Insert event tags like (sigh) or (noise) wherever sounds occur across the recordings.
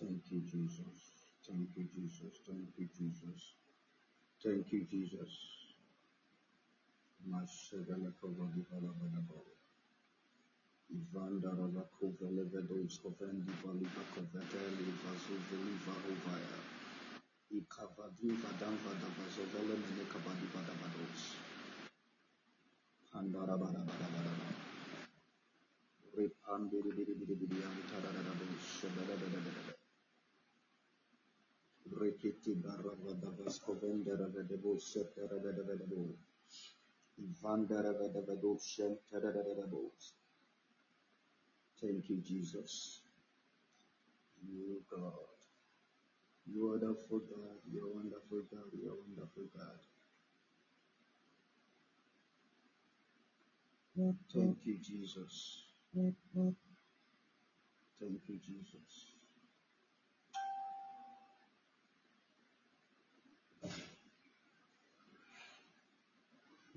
Thank you, Jesus. Thank you, Jesus. Thank you, Jesus. Thank you, Jesus. Mashagala kovadi balabadabo. Ivanda rava kovele reketi barabadabasko venderevedebo seterevedebo vanderevedebo shenterevedebo. Thank you, Jesus. You God. You are wonderful God. You are wonderful God. You are wonderful God. Thank you, Jesus. Thank you, Jesus.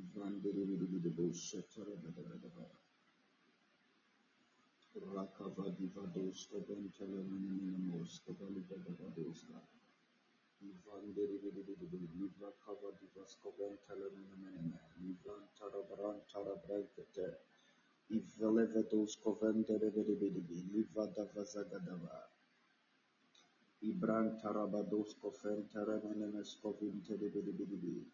Vanderebo Shetara Badabadaba. Rakavadi Vadoska Ventelemanamos Kavalida Babadoska. Vanderebo Livra Kavadi Vasko Ventelemaname. Livran Tarabran Tarabrankete. Ivelevedosko Venderebedibi. Livada Vazagadava. Ibran Tarabadosko Ventelemanamasko Vinterebedibi.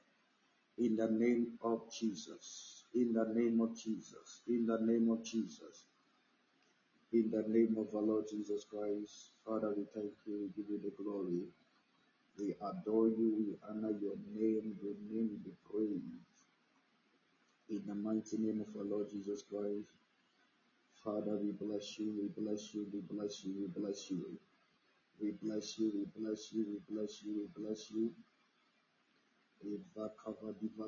In the name of Jesus, in the name of Jesus, in the name of Jesus. In the name of our Lord Jesus Christ, Father, we thank you, we give you the glory. We adore you, we honor your name, your name be praised. In the mighty name of our Lord Jesus Christ, Father, we bless you, we bless you, we bless you, we bless you. We bless you, we bless you, we bless you, we bless you. Eva kava diva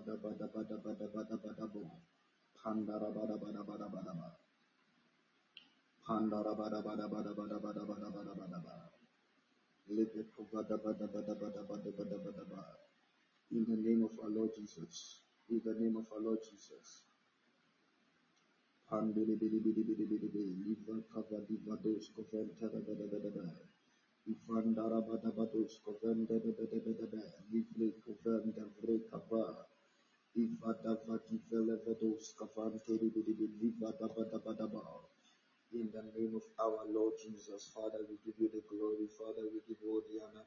da ba da ba da ba da ba da ba da bo. Pandara ba da ba da ba da ba da ba. Pandara ba da ba da ba da ba da ba da ba da ba da ba da ba. Lebe kova da ba da ba da ba da ba da ba da ba da ba. In the name of our Lord Jesus. In the name of our Lord Jesus. Pandiribidibidibidibidibi. Liva kava diva dos koventa da ba da ba da ba. Ivandara ba dos koventa da ba da ba da ba. Livre koventa vre kava. Iva da va divele vedos kavante. In the name of our Lord Jesus, Father, we give you the glory. Father, we give you all the honor.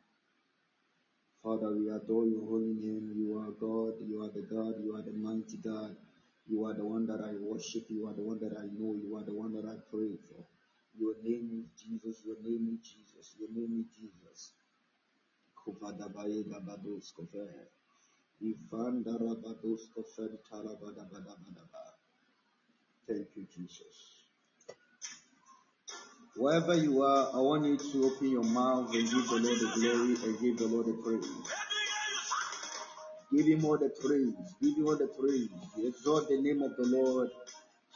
Father, we adore your holy name. You are God. You are the God. You are the mighty God. You are the one that I worship. You are the one that I know. You are the one that I pray for. Your name is Jesus. Your name is Jesus. Your name is Jesus. Thank you, Jesus. Wherever you are, I want you to open your mouth and give the Lord the glory and give the Lord the praise. Give him all the praise. Give him all the praise. Exalt the name of the Lord.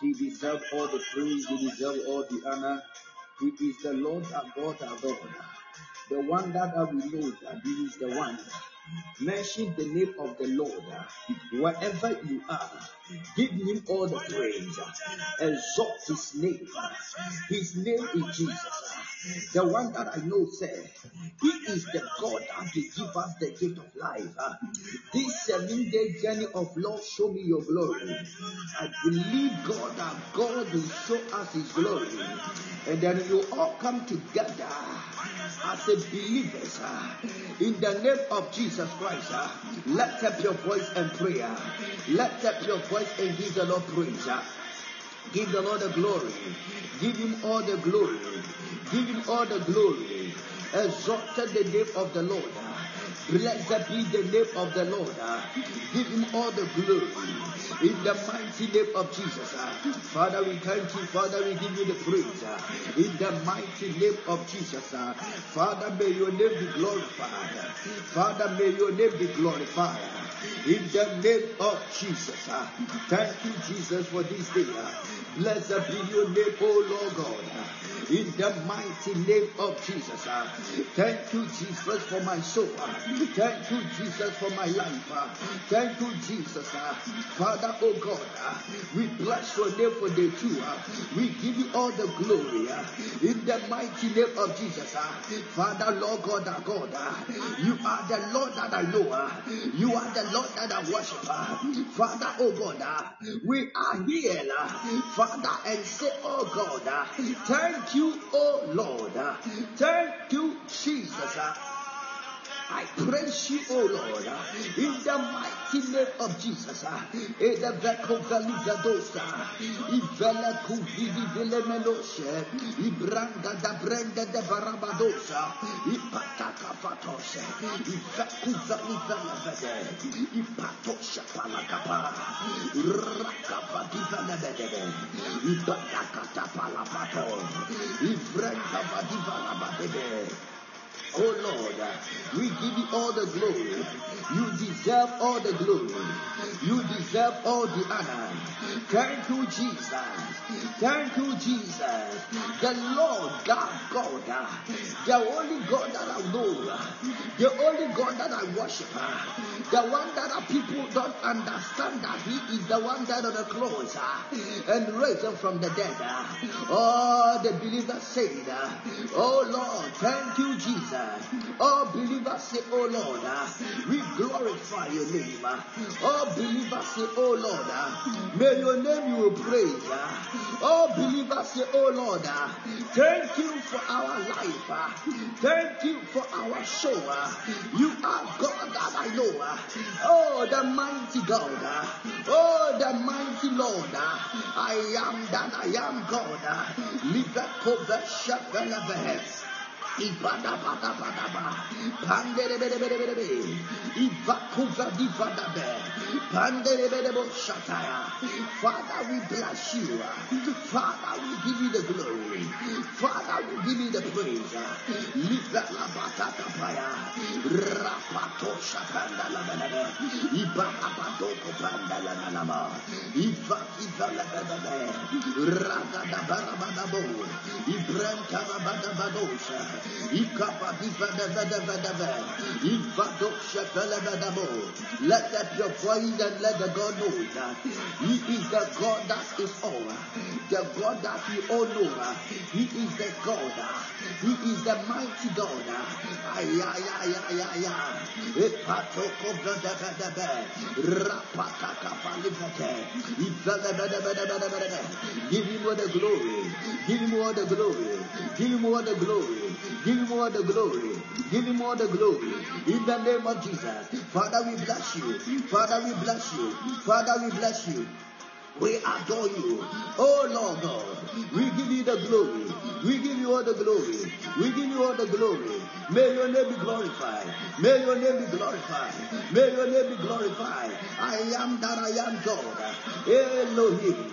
He deserves all the praise. He deserves all the honor. He is the Lord our God, our God. The one that I will know that He is the one. Mention the name of the Lord wherever you are. Give Him all the praise. Exalt His name. His name is Jesus. The one that I know said, He is the God that will give us the gift of life. This seven day journey of Lord, show me your glory. I believe God that God will show us His glory. And then we will all come together as a believers, uh, in the name of Jesus Christ, lift up your voice and prayer. Lift up your voice and give the Lord praise. Give the Lord the glory. Give him all the glory. Give him all the glory. Exalted the name of the Lord. Blessed be the name of the Lord. Uh, give him all the glory. In the mighty name of Jesus. Uh, Father, we thank you. Father, we give you the praise. Uh, in the mighty name of Jesus. Father, may your name be glorified. Father, may your name be glorified. In the name of Jesus. Ah. Thank you, Jesus, for this day. Ah. Blessed be your name, O Lord God ah. in the mighty name of Jesus. Thank you, Jesus, for my soul. Thank you, Jesus, for my life. Thank you, Jesus. Father, oh God, we bless your name for day two. We give you all the glory in the mighty name of Jesus. Father, Lord God, our God, you are the Lord that I know. You are the Lord that I worship. Father, oh God, uh, we are here, uh, Father, and say, oh God, uh, thank you, oh Lord. Thank you, Jesus. I praise you, O Lord, in the mighty name of Jesus. meloshe, ibranga da brenda de barabadosa, ipataka fatoshe, iveku veli vele vede, ipatosha palakapa, rakapa di vele vede, ipataka pato, ivrenda vadi vala badede. Oh Lord, we give you all the glory. You deserve all the glory. You deserve all the honor. Thank you, Jesus. Thank you, Jesus. The Lord, God, God, the only God that I know, the only God that I worship, the one that our people don't understand that He is the one that on the cross and raised him from the dead. Oh, the believers said, Oh Lord, thank you, Jesus. All believers say, Oh Lord, we glorify your name. All believers say, Oh Lord, may your name you will praise. All believers say, Oh Lord, uh, thank you for our life. uh. Thank you for our soul. uh. You are God that I know. Oh, the mighty God. Oh, the mighty Lord. I am that I am God. uh. Livekova Shepeleve. Ibada bada bada ba, pandere bere bere bere be, ivakuva divada be, pandere bere bo shataya. Father, we bless you. Father, we give you the glory. Father, we give you the praise. Liva la bata kapaya, rapato shapanda la bele be, ibada bato kopanda la nalama, iva iva la bele be, raga da bara bada bo, la bada badosha. Let up your voice and let the God know that He is the God that is all. The God that we all know. He is the God. He is the mighty God. Give him all the glory. Give him all the glory. Give him all the glory. Give him all the glory. Give him all the glory. In the name of Jesus. Father, we bless you. Father, we bless you. Father, we bless you. We adore you. Oh Lord God. We give you the glory. We give you all the glory. We give you all the glory. May your name be glorified. May your name be glorified. May your name be glorified. I am that I am God. Elohim.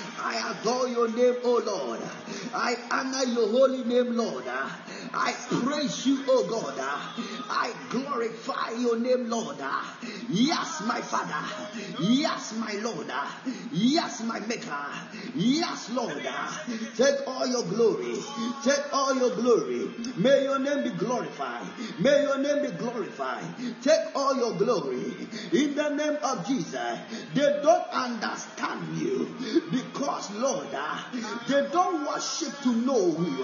I adore your name, oh Lord. I honor your holy name, Lord. I praise you, oh God. I glorify your name, Lord. Yes, my Father. Yes, my Lord. Yes, my Maker. Yes, Lord. Take all your glory. Take all your glory. May your name be glorified. May your name be glorified. Take all your glory. In the name of Jesus. They don't understand you because, Lord, they don't worship to know who.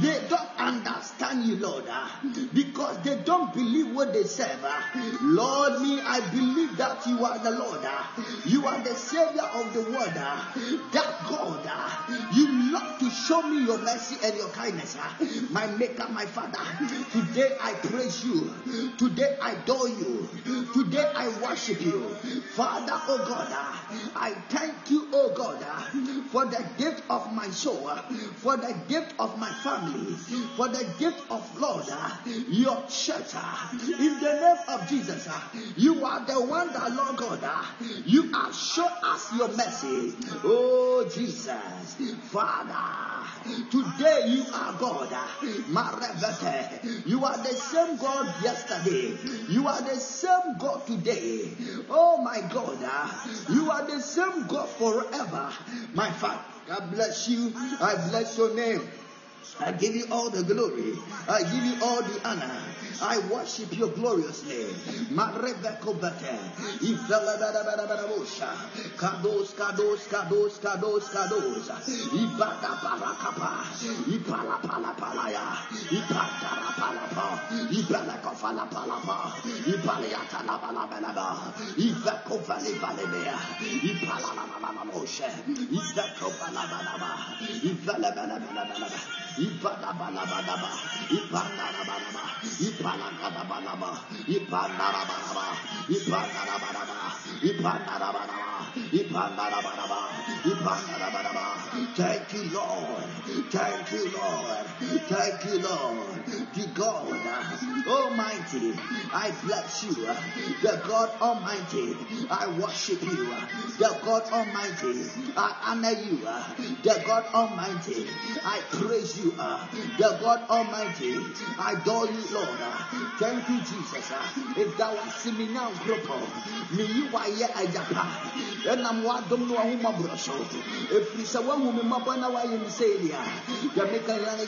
They don't understand you, Lord, ah. because they don't believe what they serve. Ah. Lord, me, I believe that you are the Lord. Ah. You are the Savior of the world. That God, you love to show me your mercy and your kindness. My Maker, my Father, today I praise you. Today I adore you. Today I worship you. Father, oh God, I thank you, oh God, for the gift of my soul, for the gift of my family, for the gift of Lord, uh, your church. Uh, in the name of Jesus, uh, you are the one that, Lord God, you have shown us your mercy. Oh Jesus, Father, today you are God. You are the same God yesterday. You are the same God today. Oh my God, you are the same God forever. My Father, God bless you. I bless your name. I give you all the glory. I give you all the honor. I worship your glorious name. Kados, kados, kados, kados. Ipaliata la la. Thank you, Lord. Thank you, Lord. Thank you, Lord. The God uh, Almighty, I bless you. Uh, the God Almighty, I worship you. Uh, the God Almighty, I honor you. The God Almighty, I praise you. The God Almighty, I adore you, Lord. Thank you, Jesus. If thou art me now, cripple, me you are yet a japa. And I'm what don't know whom I brush. If it's a one woman, my banner, why you say, Jamaica, and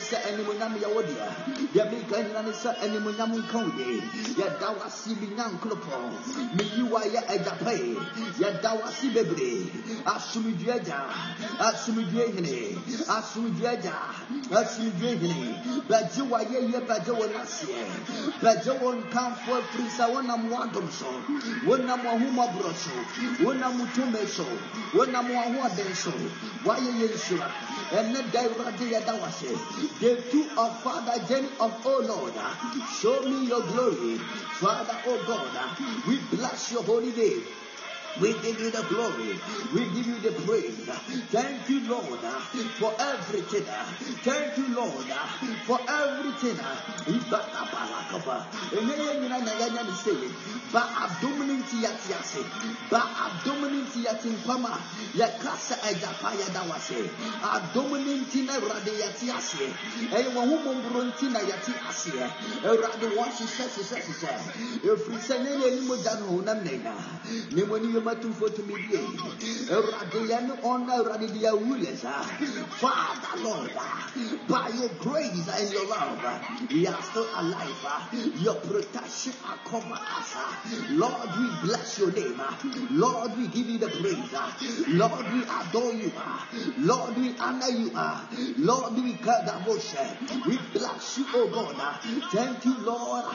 say, and when I'm your audio, Jamaica, and say, and when I'm Cody, yet thou art me now, cripple, me you are yet a japa. Yet thou art see baby. Asumidjaja, Asumidjahine, Asumidjaja, Asumidjahine, Bajawa, ye, Bajawa, Nasia, Bajawan come for Prisa, one am Wadom so, one am Wahuma Broso, one am Mutume so, one am Waden so, why sure? And let Daivadia the two of Father Jenny of Oh Lord, show me your glory, Father, oh God, we bless your holy name. We give you the glory. We give you the praise. Thank you, Lord, for everything. Thank you, Lord, for everything. Ba abdomen ti yati ase. Ba abdomen ti yati nkwama. Ya kasa eja pa ya da wase. Abdomen ti na rade yati ase. E wo hu mombro nti na yati ase. E rade wa shi se se se se. E fri se ne ne ni mo jan ho na mena. Ni mo ni yo matumfo to me die. E rade ya no on na rade dia wulesa. Father Lord, by your grace and your love, we are still alive. Your protection are cover us. Lord, we bless your name. Lord, we give you the praise. Lord, we adore you. Lord, we honor you. Lord, we kadaboshe. We bless you, oh God. Thank you, Lord,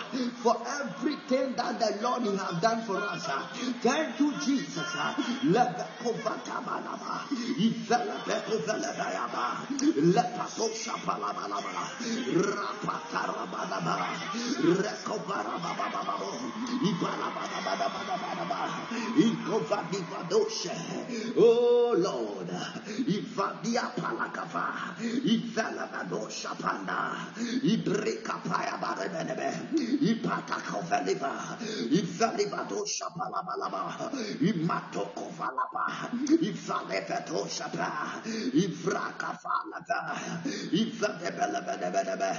for everything that the Lord you have done for us. Thank you, Jesus. Jesus. Ah. Lebekobatabalaba. Ivelebekobelebeyaba. Lepatosapalabalaba. Rapatarabalaba. Rekobarababababo. Ibalababababababa. Ikovadivadoshe. Oh Lord. Ivadia palakava. Ivelebadosha panda. Ibrekapaya barebenebe. Ipatakoveliva. Ivelebadosha palabalaba. Imatokovalaba, Ivalepetosapa, Ivrakafalata, Ivabebelebelebelebe,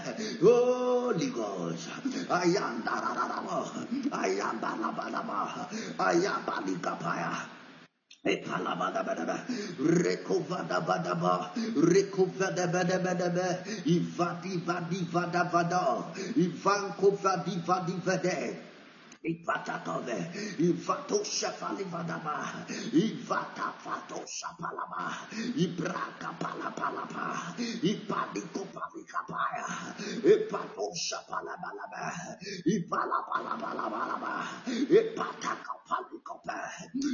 Holy Ghost, I am Dararama, I am Balabalaba, I am Balikapaya. Rekovadabadaba, Rekovadabadabadaba, Ivadi Vadi Vadavada, Ivanko Vadi Vadi Vade. Ipatatove, Ivato Shafalivadaba, Ivata Fato Shapalaba, Ibraka Palapalapa, Ipadico Palicapaya, Ipato Ipalapalabalaba, Ipataka Palicope,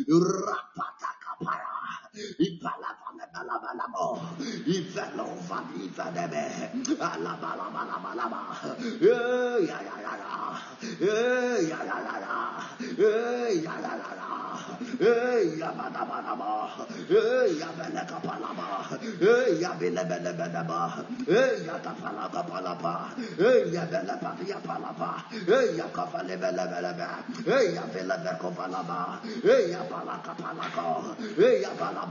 Rapataka Para. Ipalabalabalabo. Ivelova iveleve. Alabalabalabalaba. Ja, ja, ja, ja. Ja, ja, ja, ja. Ja, ja, ja, ja. Yabadabanaba, Yabelekapalaba, Yabelebelebeleba, Yatapalakapalapa, Yabelepapiapalapa, Yakapalebelebelebe, Yavelebekopalaba, Yapalakapalako, Yapalaba.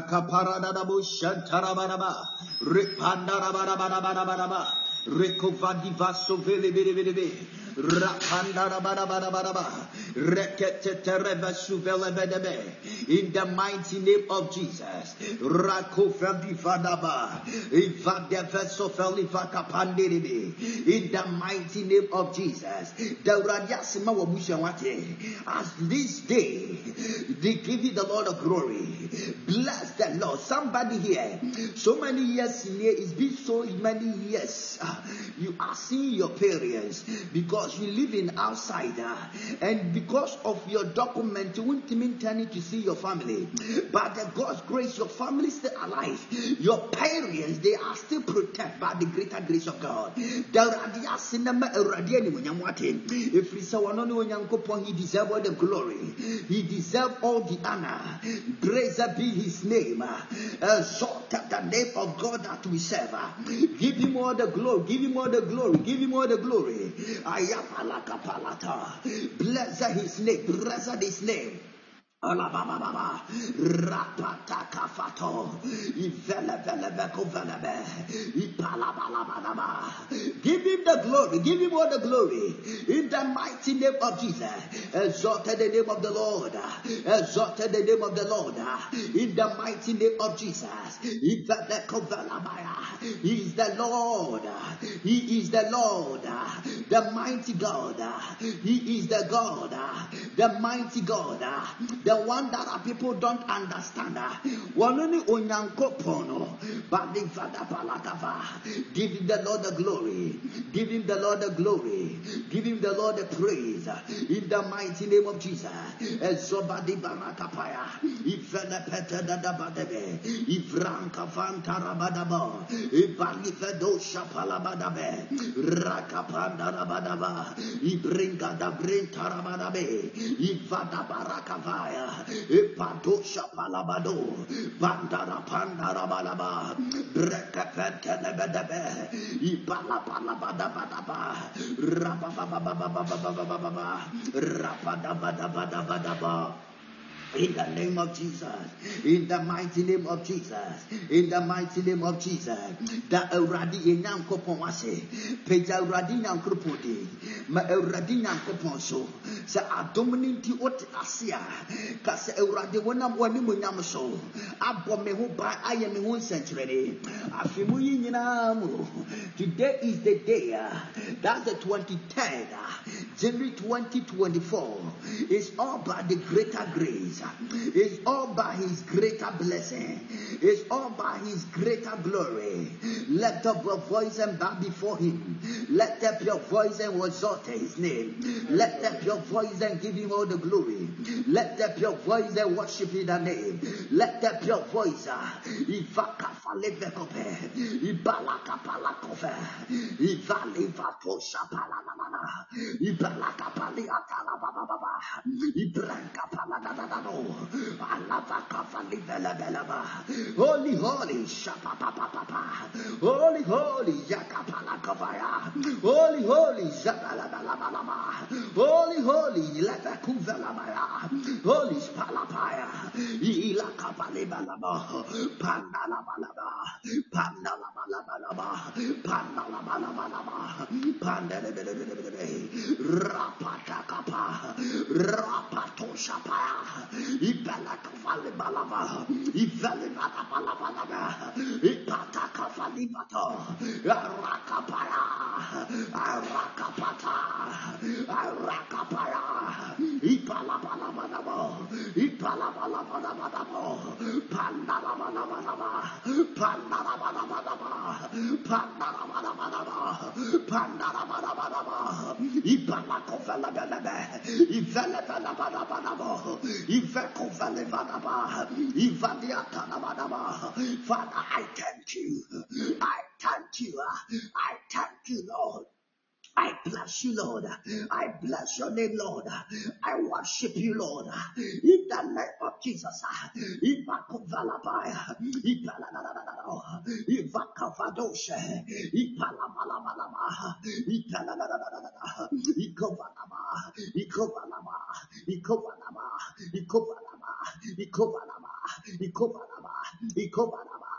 Rakaparadadabu Shantarabaraba, Ripandarabarabarabaraba, Rekovandivaso vele vele Vili Vili. In the mighty name of Jesus. In the mighty name of Jesus. As this day, they give you the Lord of glory. Bless the Lord. Somebody here, so many years in here, it's been so many years. You are seeing your parents because you live in outside, uh, and because of your document, you won't even turn to see your family. but the God's grace, your family is still alive. Your parents, they are still protected by the greater grace of God. He deserve all the glory. He deserve all the honor. Praise be his name. Exalted the name of God that we serve. Give him all the glory. Give him all the glory. Give him all the glory. Ayapalakapalata. Blessed his name. Blessed his name. Give him the glory, give him all the glory. In the mighty name of Jesus, exalted the name of the Lord, exalted the name of the Lord. In the mighty name of Jesus. He is the Lord, He is the Lord, the mighty God. He is the God, the mighty God, the one that our people don't understand. Ah, one only onyankopono, but the Father Palakava. Give the Lord the glory. Give him the Lord the glory. Give him the Lord the praise. In the mighty name of Jesus. Ezobadi barakapaya. Ifele pete dadabadebe. Ifranka fantarabadaba. Ibalifedo shapalabadabe. Rakapanda rabadaba. Ibringa da brintarabadabe. Ivada fire. Epatosha palabado, bandara pandara balaba, brekefente lebedebe, ipala palabada badaba, rapa baba baba baba baba baba, rapa daba daba daba daba. In the name of Jesus, in the mighty name of Jesus, in the mighty name of Jesus, that already in Yankopon wase, Peja already Yankopodi, ma already Yankopon so, sa adominity ot asia, kasa when I'm one munyam so, abo me ba aye me ho century, afimu yinamu. Today is the day, that's the 23rd, uh, January 2024. It's all by the greater grace. It's all by His greater blessing. It's all by His greater glory. Let up your voice and bow before Him. Let up your voice and exalt His name. Let up your voice and give Him all the glory. Let up your voice and worship in the name. Let up your voice. Ah. Ivaka falevekope. Ibalaka palakofe. Ivali vatosha palanana. Ibalaka paliatala baba baba. Ibranka Barano, Alavaka Falibelebeleba, Holy Holy Shapapapapa, Holy Holy Yakapalakavaya, Holy Holy Zabalabalaba, Holy Holy Levakuvelabaya, Holy Spalapaya, Ilakapalibalaba, Pandalabalaba, Pandalabalabalaba, Pandalabalabalaba, Pandalabalabalaba, Rapatakapa, Rapatoshapaya, Ibalakovale balava, Ivelivata balavalava, Ipataka falivato, Arakapara, Arakapata, bala bala. Father, I thank you. I thank you. I thank you, Lord. I bless you, Lord. I bless your name, Lord. I worship you, Lord. In the name of Jesus. Ibakovalabaya. Ibalalalalalala. Ibakavadoshe. Ibalabalabalaba. Ibalalalalala. Ikovalaba. Ikovalaba. Ikovalaba. Ikovalaba. Ikovalaba. Ikovalaba. Ikovalaba.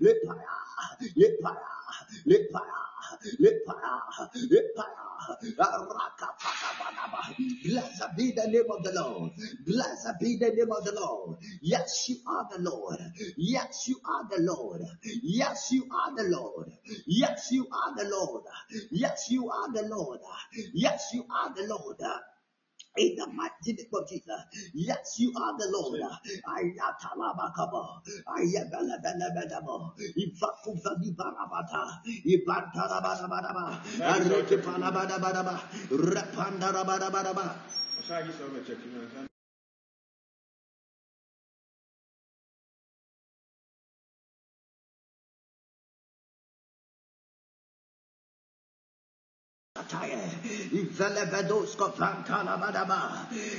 Ipananaba. Ipananaba. Ipananaba. Ipaya. Lepaya. Lepaya. Lepaya. Lepaya. Lepaya. Rakapakabanaba. Blessed be the name of the Lord. Blessed be the name of the Lord. Yes, you are the Lord. Yes, you are the Lord. Yes, you are the Lord. Yes, you are the Lord. Yes, you are the Lord. Yes, you are the Lord. In the mighty name of Jesus. Yes, you are the Lord. Ayatalabakaba. Ayabelebelebelebo. Ivakuvalibarabata. Ibantarabadabadaba. Arekepalabadabadaba. Repandarabadabadaba.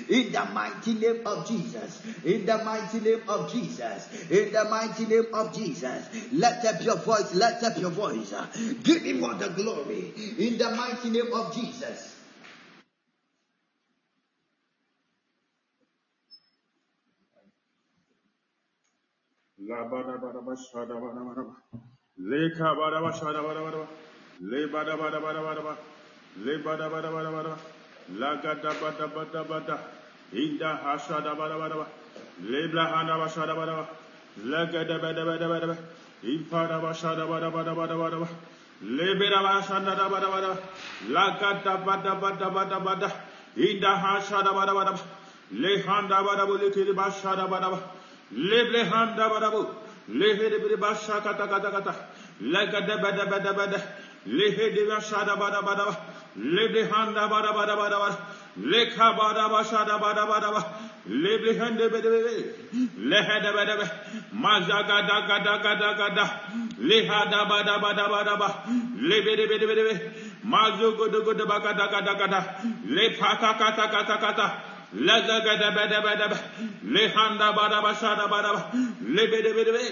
In the mighty name of Jesus, in the mighty name of Jesus, in the mighty name of Jesus, let up your voice, let up your voice, give him all the glory, in the mighty name of Jesus. Le Lebada bada bada bada Lagada bada bada bada Inda hasada bada bada Lebla hana bashada bada Lagada bada bada bada Impada bashada bada bada bada bada Lebeda bashada bada bada Lagada bada bada bada bada Inda hashada bada bada Lehanda bada bulikiri bashada bada Leble handa bada bu Lehede biri bashakata kata kata Lagada bada bada bada Lehede bashada bada bada bada Lebrehanda bada bada bada bada. Leka bada bashada bada bada bada. Lebrehanda bada bada. Lehada bada bada. Mazaga daga daga daga da. Lehada bada bada bada bada. Lebede bede bede bede. Mazugo dogo daga daga daga da. Lepaka kata kata kata. Lagada bada bada ba. Lehanda bada bashada bada ba. Lebede bede be.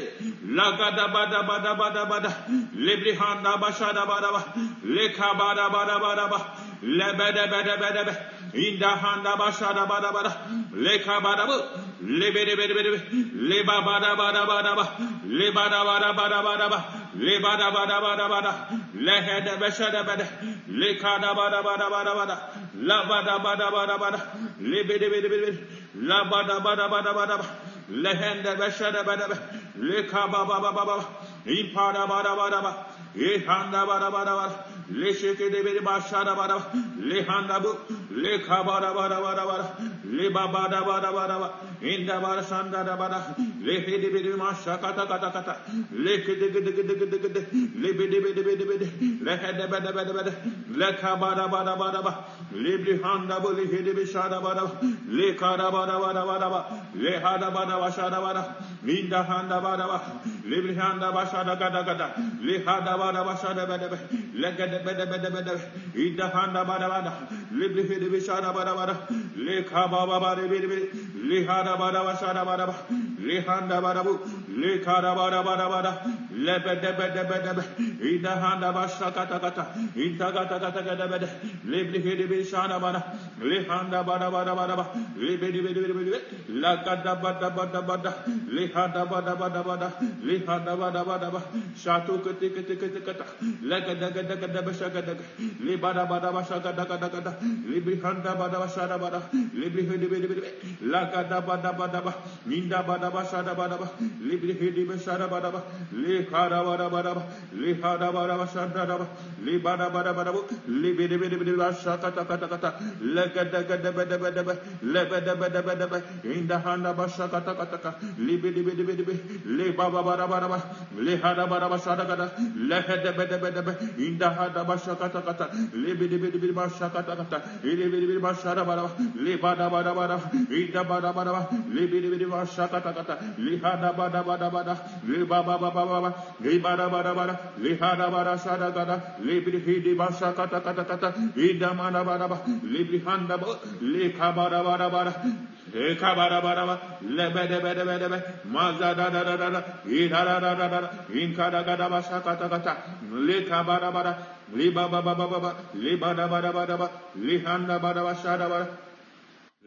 Lagada bada bada bada bada. Lebrihanda bashada bada ba. Leka bada bada bada ba. Lebede bede bede be. Inda handa bashada bada bada. Leka bada bu. Lebede bede bede be. Leba bada bada bada ba. Lebada bada bada bada ba. Lebada bada bada bada. Lehede bashada bada. Lekada bada bada bada bada. La bada bada bada bada. Lebede bede bede. La bada bada bada bada. Lehende beshede bede be. Leka baba baba. Impada bada bada bada. Ihanda bada bada bada. Le sheke de bede bashada bada. Le handa bu. Le kabada bada bada bada. Le baba da bada bada bada. Inda bada shanda da bada. Le hede bede masha kata kata kata. Le kede kede kede kede kede. Le bede bede bede bede. Le hede bede bede bede. Le kabada bada bada bada. Le brihanda bu le hede bishada bada. Le kada bada bada bada bada. Le hada bada bashada bada. Inda handa bada bada. Le brihanda bashada kata kata. Le hada bada bashada bada bada. Le gede bede bede bede. Inda handa bada bada. Le brihede bishada bada bada. Le kababa bada bede bede. Le hada bada bashada bada bada. Le handa bada bu. Le kada bada bada bada. Le bede bede bede bede. Inda handa bashada kata kata. Inda kata kata kata bede. Le brihede bishada bada. Le handa bada bada bada bada. Le bede bede bede bede. La kada bada bada bada. Le hada bada bada bada. Le hada bada bada bada. Shatu kete kete kete kata. Le kada kada kada basha kada. Le bada bada basha kada kada kada. Le brihanda bada bashada bada. Le brihede bede bede. La kada bada bada bada. Ninda bada bashada bada bada. Le brihede bashada bada bada. Le kada bada bada bada. Le hada bada bashada bada. Le bada bada bada bada. Le bede bede bede basha kata kata kata. Le kada kada bada bada bada. Le bada bada bada bada. Inda handa basha kata kata kata. Le bede bede bede bede. Le baba bada bada bada. Le hada bada bashada kata. Le hede bede bede bede. Inda hada basha kata kata. Le bede bede bede basha kata kata. Le bede bede basha bada bada. Le bada bada bada. Inda bada bada bada. libiri biri ba shaka taka ta lihada bada bada bada liba ba ba ba ba ba libada bada bada lihada bada shada gada libiri hidi ba shaka taka taka ta ida mana bada ba libiri handa ba lika bada bada bada ეკაბარაბარაბა ლებედებედებედებე მაზადადადადადა იდადადადადა ინკადაგადაბა შაკატაგატა ლეკაბარაბარა ლიბაბაბაბაბა ლიბადაბადაბადაბა ლიჰანდაბადაბა შადაბარა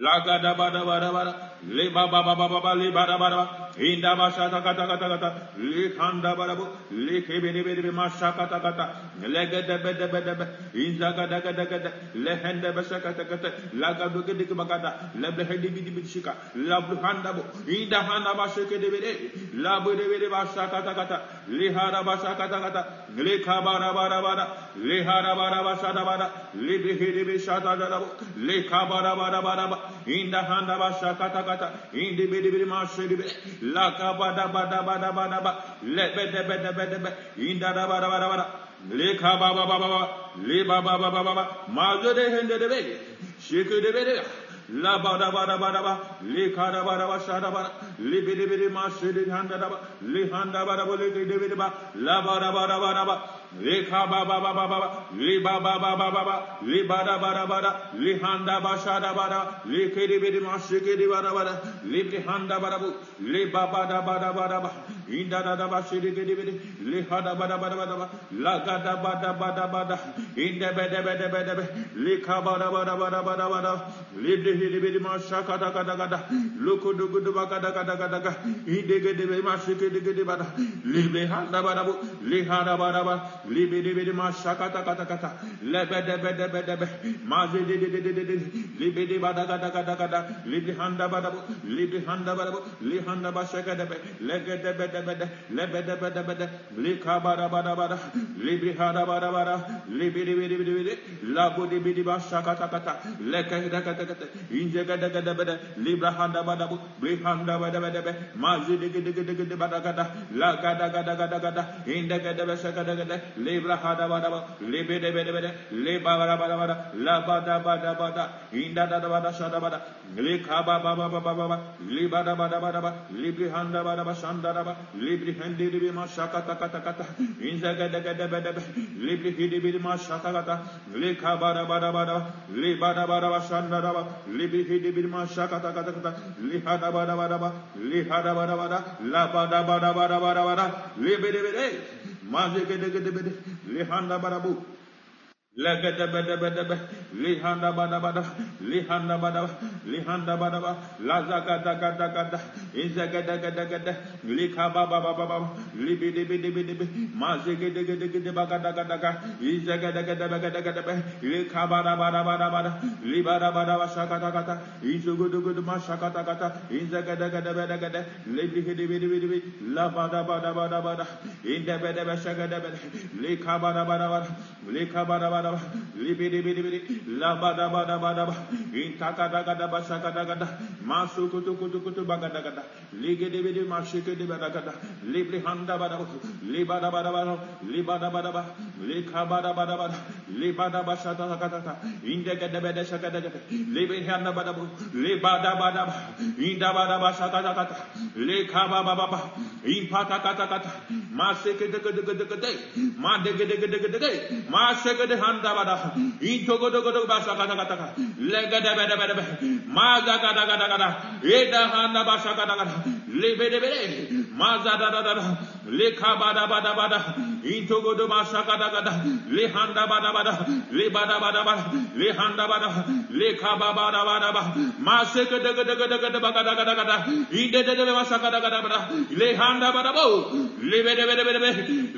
ლაგადაბადაბადაბა le ba ba ba ba ba ba le ba da ba da ba inda ba sha ta ka ta ka ta ka ta le kan da ba da bu le ke be de be de ma sha ka ta ka ta le ga da be de be de be inda ga da ga da ga da le hen da ba sha ka ta ka ta la ga do ga de ka ka da le be he de bi di bi shi ka la bu han da bu inda han da ba sha ke de be de la bu de be de ba sha ka ta ka ta le ha da ba sha ka ta ka ta le ka ba da ba da ba da le ha da ba da ba sha da ba da le be he de be sha da da bu le ka ba da ba da ba da inda han da ba sha ka ta kata in the bidi bidi mashi be la ka bada bada bada bada ba le bede bede bede be in da da bada bada bada le ka ba ba ba ba ba le ba ba ba ba ba ba ma zo de hende de be shike de be de la ba da ba da ba da ba le ka da ba da ba sha da ba le bidi bidi mashi de handa da ba le handa ba da ba le de bidi ba la ba da ba da ba da ba le ka ba ba ba ba ba le ba ba ba ba ba ba le ba da ba da ba da le handa ba sha da ba da le ke de be de ma she ke de ba da ba da le de handa ba da bu le ba ba da ba da ba da ba inda da da ba she de ke de be de le ha da ba da ba da ba da ba la ga da ba da ba da ba da inda be de be de be de be le ka ba da ba da ba da ba da ba da le de he de be de ma sha ka da ka da ka da lu ku du gu du ba ka da ka da ka da ka inde ge de be ma she ke de ge de ba da le be handa ba da bu le ha da ba da ba libidibidi mashakata kata kata lebede bede bede be mazi di di di libidi bada kata kata kata libi handa bada bu libi handa bada bu li handa ba shakada be lebede bede bede lebede bede bede li kabara bada bada libi hada bada bada libidi bidi bidi bidi labu bidi mashakata kata leke kata kata inje kada kada bede libra handa bada bu li handa bada bede be mazi di di di bada kata la kada kada kada kada inde kada be kada libra hada bada ba libe de bede bede le ba bada bada bada la bada bada bada inda da bada shada bada le ka ba ba ba ba ba ba li bada bada bada ba libri handa bada ba shanda da ba libri hendi ribi ma shakata kata kata inzaga daga daga daga libri hidi bidi ma shakata kata lika bara bara bara li bara bara shanda raba libri hidi bidi ma shakata kata kata li hada bara bara bara li hada bara bara la bara bara bara bara bara libri bidi ma zege daga daga li handa bara bu Legada bada bada bada, lihanda bada bada lihanda bada lihanda bada ba la za ga da ga da ga da in li ka ba ba ba ba ba li bi di bi di bi de ge de ge de ba ga da ga da da ga da ga da ga ba li ka ba da ba da ba in zo go do go do ma sha ga da ga da in za da ga da ba da ga da li bi di bi di bi la ba da ba da da ba da in da ba da ba sha li ka ba da li ka ba da ba bidi la bada bada bada ba intaka daga da basaka daga da masu kutu kutu kutu baga daga da ligidi bidi mashike di bada daga da libri handa bada libada bada bada libada bada ba lika bada bada bada libada basata daga daga indega da bada shaka daga libri handa bada bu libada bada ba inda bada basaka daga da lika baba baba impata kata kata masike daga daga daga daga ma daga daga daga daga masike de handa bada into godo godo basa kata kata kata lega da bada bada bada maza gada gada gada eda handa basa kata kata lebe de bede maza da da da da le bada bada bada into godo basa kata kata le handa bada bada le bada bada bada le handa bada le kaba bada bada bada mase gada gada gada gada gada gada gada inde de de basa kata kata bada le handa bada bo le bede bede bede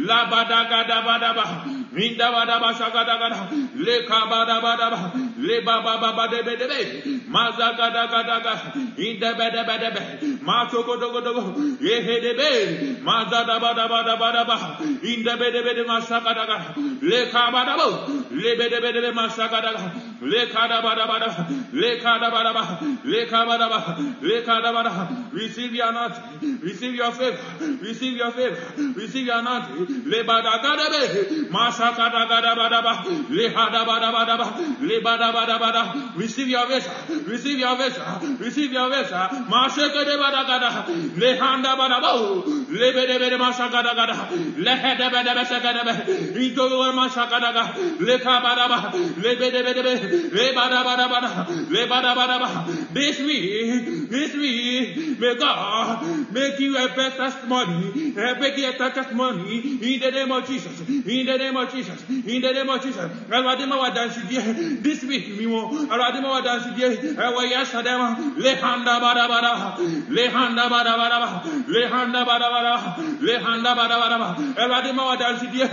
la bada gada bada bada Minda bada basa gada gada le kabada bada ba le baba baba de be de be Mazagadagadaba, indabadabadaba, matokodogodogo, yehedebe, mazadabadabadabadaba, indabedebede masagadaga, lekabadabo, lebedebede masagadaga, Lekadabadabada, lekadabadaba, lekabadaba, lekadabada. Receive your anointing, receive your favor, receive your favor, receive your anointing. Lebadagadebe, masakadagadabadaba, lehadabadabadaba, lebadabadabada. Receive your vision, receive your vessel, receive your vessel. Masheke de badagada, lehanda badabau, lebedebe de mashagadagada, lehedebe de besegadebe, idoro mashagadaga, lekabadaba, lebedebe, lebadabadabada, lebadabadaba. This week, this week, may God make you a better testimony, a better testimony in the name of Jesus, in the name of Jesus, in the name of Jesus. This week, we will. Awurade ma wa dansidie ɛwɔ yɛsɛ dɛ ma lehanda lehanda badabada lehanda lehanda badabada Awurade ma wa wa dansidie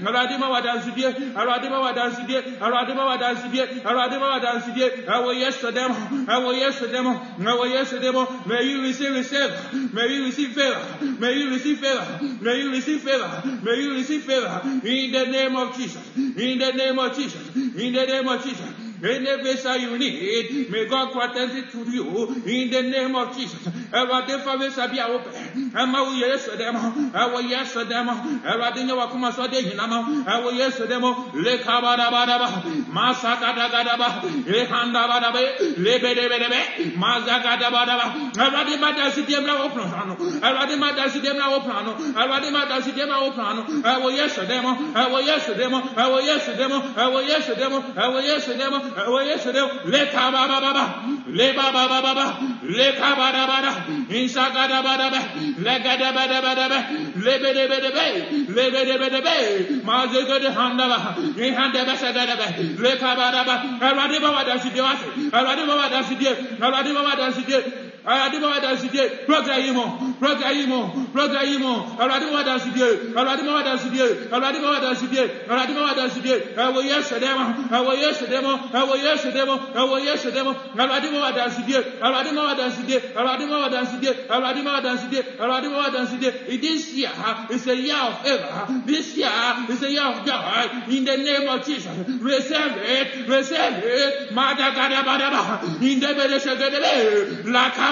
Awurade ma wa dansidie Awurade ma wa dansidie Awurade ma wa dansidie Awurade ma wa dansidie ɛwɔ yɛsɛ dɛ ma ɛwɔ yɛsɛ dɛ ma ɛwɔ yɛsɛ dɛ ma may you receive receive may you receive favor may you receive favor may you receive favor may you receive favor in the name of Jesus. In the name of Jesus. In the name of Jesus. Any visa you need, may God grant it to you in the name of Jesus. Ẹwurade fa visa bi a wopɛ, ɛma wo yɛ ɛsɛ dɛm, ɛwɔ yɛ ɛsɛ dɛm, ɛwurade nye wakoma sɔ de nyinam, ɛwɔ yɛ ɛsɛ dɛm, le kabadabadaba, masakadagadaba, le handabadabe, le bedebedebe, mazagadabadaba. Ẹwurade ma da si diɛm na wo plan ano, ɛwurade ma da si diɛm na wo plan ano, ɛwurade ma da si diɛm na wo plan ano, ɛwɔ yɛ ɛsɛ dɛm, ɛwɔ yɛ ɛsɛ dɛm, ɛwɔ yɛ ɛsɛ dɛm, ɛwɔ yɛ ɛsɛ dɛm, ɛwɔ yɛ ɛsɛ dɛm le kaba baba le baba baba le kaba da bada insaka da bada ba. Le gada bada bada ba da ba, le bede bede be le bede bede be ma ze gade handa ba. Ni handa ba sa gada ba. Le kaba da ba. Alwadi ba wa da si de wa se. Alwadi ba wa da si de. Alwadi ba wa da si de Awurade da si die program yi mu program yi mu program yi mu Awurade ma da si die Awurade ma da si die Awurade ma da si die Awurade ma da si die ɛwɔ Yesu dɛm ɛwɔ Yesu dɛm ɛwɔ Yesu dɛm ɛwɔ Yesu dɛm Awurade ma da si die Awurade ma da si die Awurade ma da si die Awurade ma da si die Awurade ma da si die this year is a year of favor this year is a year of joy in the name of Jesus receive it receive it madagadabadaba in the bedeshagadabe laka bada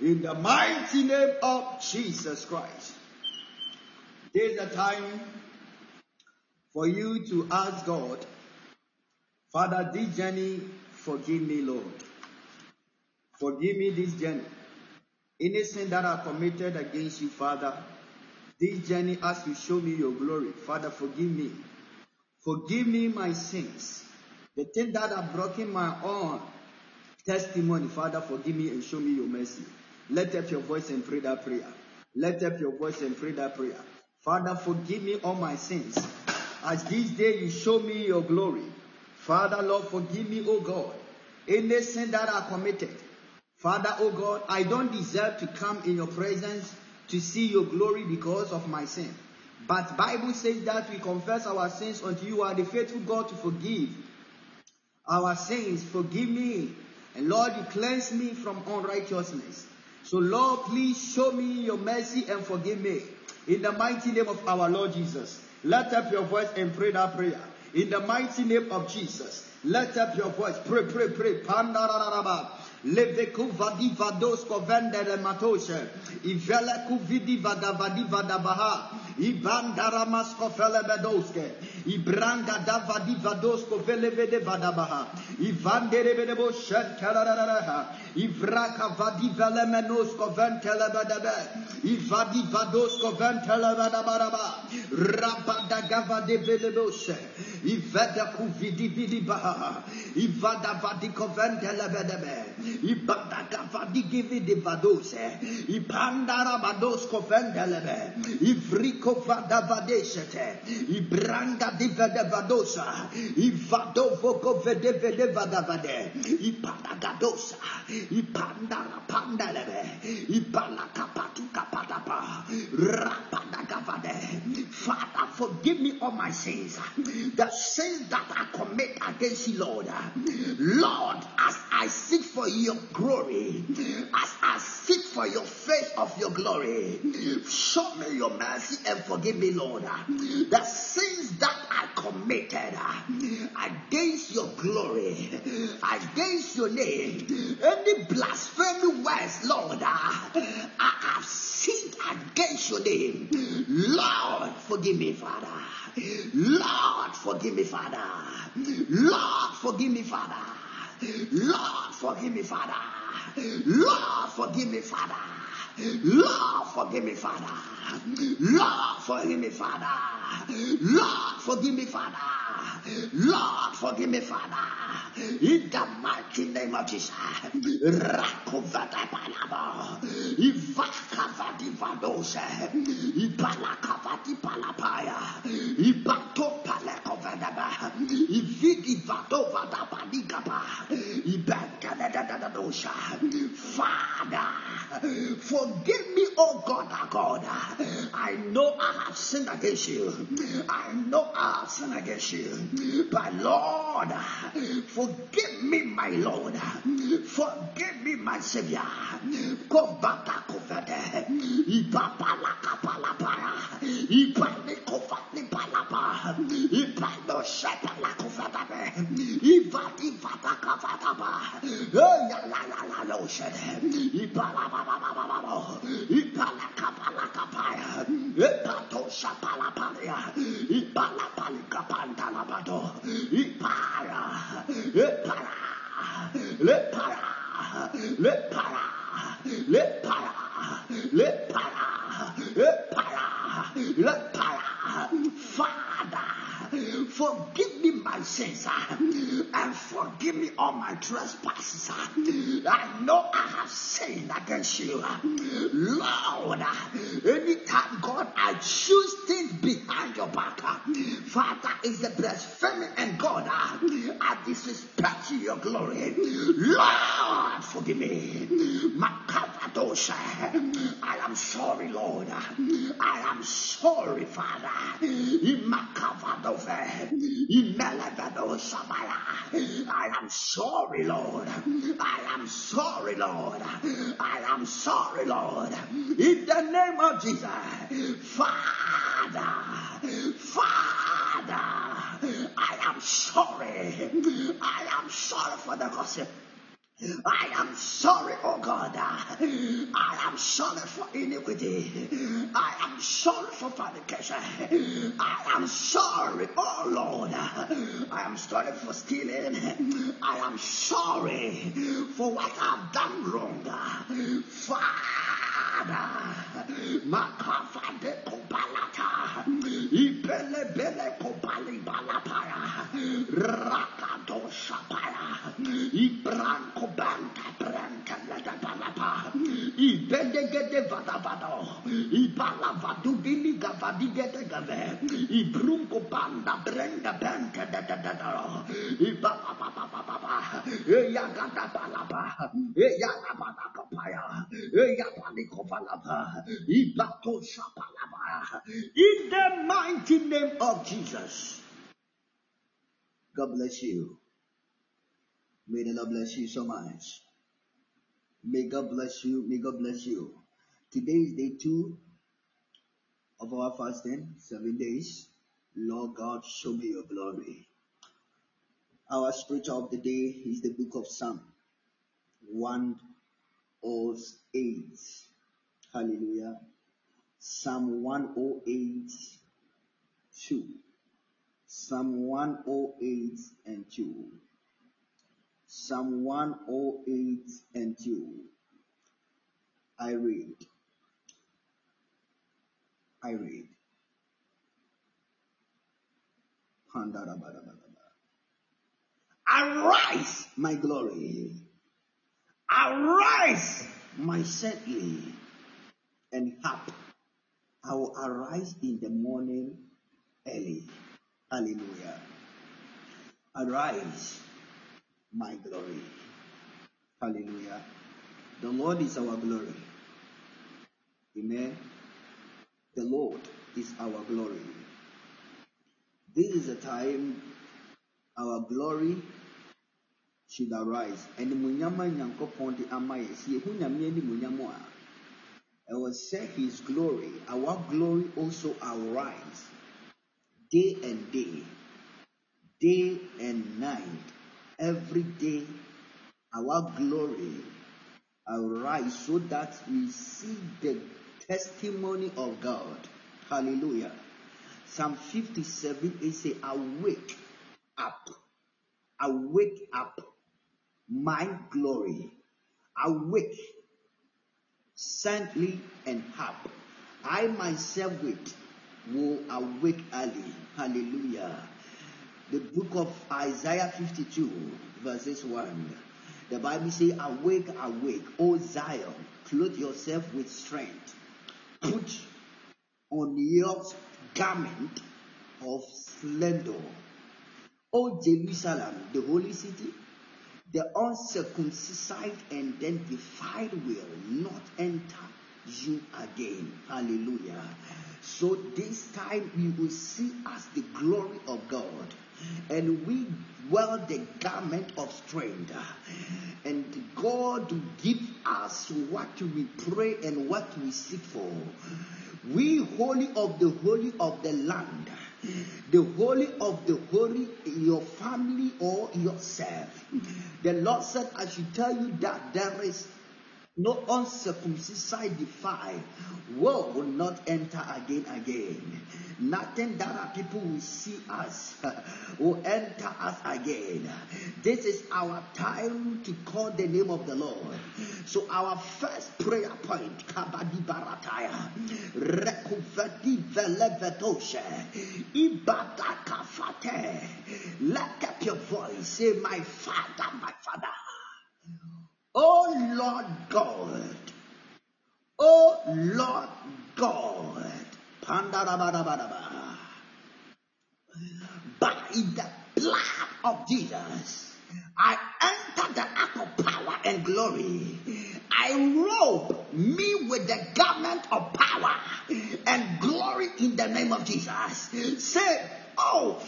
In the mighty name of Jesus Christ. There's a time for you to ask God, Father, this journey, forgive me, Lord. Forgive me this journey. Any sin that I committed against you, Father, this journey as you show me your glory, Father, forgive me. Forgive me my sins. The thing that have broken my own testimony, Father, forgive me and show me your mercy. Let up your voice and pray that prayer. Let up your voice and pray that prayer. Father, forgive me all my sins. As this day you show me your glory. Father, Lord, forgive me, O God. Any sin that I committed. Father, O God, I don't deserve to come in your presence to see your glory because of my sin. But Bible says that we confess our sins unto you. are the faithful God to forgive our sins. Forgive me. And Lord, you cleanse me from unrighteousness. So Lord, please show me your mercy and forgive me. In the mighty name of our Lord Jesus. Let up your voice and pray that prayer. In the mighty name of Jesus. Let up your voice. Pray, pray, pray. leve ku vadi vados ko vendere matoshe ivele ku vidi vada vadi vada baha. Ibandara masko fele bedoske ibranga da vadi vados ko vele vede vada baha. Ivandere vede bo shentarararaha ivraka vadi vele menos ko ventele bedebe ivadi vados ko ventele vada baraba rabada gavade vele boshe ivada ku vidi vidi baha. Ivada vadi ko ventele bedebe Ibadagavadigivi divadose. Ipandarabados covendelebe. Ivriko vadavadesete. Ibranga divedevadosa. Ivadovo govedevedevadavade. Ipadadosa. Ipandara pandelebe. Ibalakapatu kapadapa. Rapadagavade. Father, forgive me all my sins. The sins that I commit against you, Lord. Lord, as I seek for your glory, as I seek for your face of your glory, show me your mercy and forgive me, Lord. The sins that I committed against your glory, against your name, any blasphemy words, Lord, I have sinned against your name. Lord, me, Father. Lord, forgive me, Father. Lord, forgive me, Father. Lord, forgive me, Father. Lord, forgive me, Father. Lord, forgive me, Father. Lord, forgive me, Father. Lord, forgive me, Father. Lord, forgive me, Father. In the mighty name of Jesus. Rakovadabalaba. Ivakavadivadose. Ibalakavadipalapaya. Ibatopalekovadaba. Ividivadovadabadigaba. Ibankadadadadosha. Father, forgive me, O oh God, our God. I know I have sinned against you. I know I have sinned against you. But Lord, forgive me, my Lord. Forgive me, my Savior. Kapaya. Epato sapalapalea. Ipalapalikapantalabato. Hein. Ipara. Epara. Lepara. Lepara. Lepara. Lepara. Lepara. Lepara. Father. Forgive me my sins and forgive me all my trespasses. I know I have sinned against you. Lord, anytime, God, I choose things behind your back. Father, is the blasphemy and God, I disrespect you, your glory. Lord, forgive me. Makavadosha. I am sorry, Lord. I am sorry, Father. Imakavadove. Imelevadoshabaya. I am sorry, Lord. I am sorry, Lord. I am sorry, Lord. In the name of Jesus. Father. Father. I am sorry. I am sorry for the gossip. I am sorry, oh God. I am sorry for iniquity. I am sorry for fornication. I am sorry, oh Lord. I am sorry for stealing. I am sorry for what I've done wrong. Father, makafade kopalata, ibele bele kopali balapaya, shapaya, ibranko banta branta lada balapa, ibele gede vada vado, ibala vadu bili gavadi gave, ibrunko banda. In the mighty name of Jesus. God bless you. May the Lord bless you so much. May God bless you. May God bless you. Today is day two of our fasting, seven days. Lord God, show me your glory. Our scripture of the day is the book of Psalm 108. Hallelujah. Psalm 108, 2. Psalm 108 and 2. Psalm 108 and 2. I read. I read. Arise, my glory. Arise, my saintly, and hap. I will arise in the morning early. Hallelujah. Arise, my glory. Hallelujah. The Lord is our glory. Amen. The Lord is our glory. This is the time our glory should arise. And munyama nyankopɔn de ama yɛ si ehu nyame animuonyam a ɛwɔ sɛ his glory our glory also arise day and day day and night every day our glory arise so that we see the testimony of God. Hallelujah. Psalm 57 it say, Awake up, awake up, my glory, awake, saintly and hap. I myself wait, will awake early. Hallelujah. The book of Isaiah 52, verses 1. The Bible says, Awake, awake, O Zion, clothe yourself with strength. Put on your garment of splendor. O Jerusalem, the holy city, the uncircumcised and then defiled will not enter you again. Hallelujah. So this time we will see as the glory of God and we wear the garment of strength and God will give us what we pray and what we seek for. We holy of the holy of the land the holy of the holy your family or yourself. The Lord said, I should tell you that there is no uncircumcised defile will will not enter again again nothing that our people will see us (laughs) will enter us again this is our time to call the name of the lord so our first prayer point kabadi barataya rekuvedi velevetoshe ibadaka somebody lift up your voice. Say, My Father, my Father. Oh Lord God. Oh Lord God. By the blood of Jesus, I enter the ark of power and glory. I robe me with the garment of power and glory in the name of Jesus. Say, Oh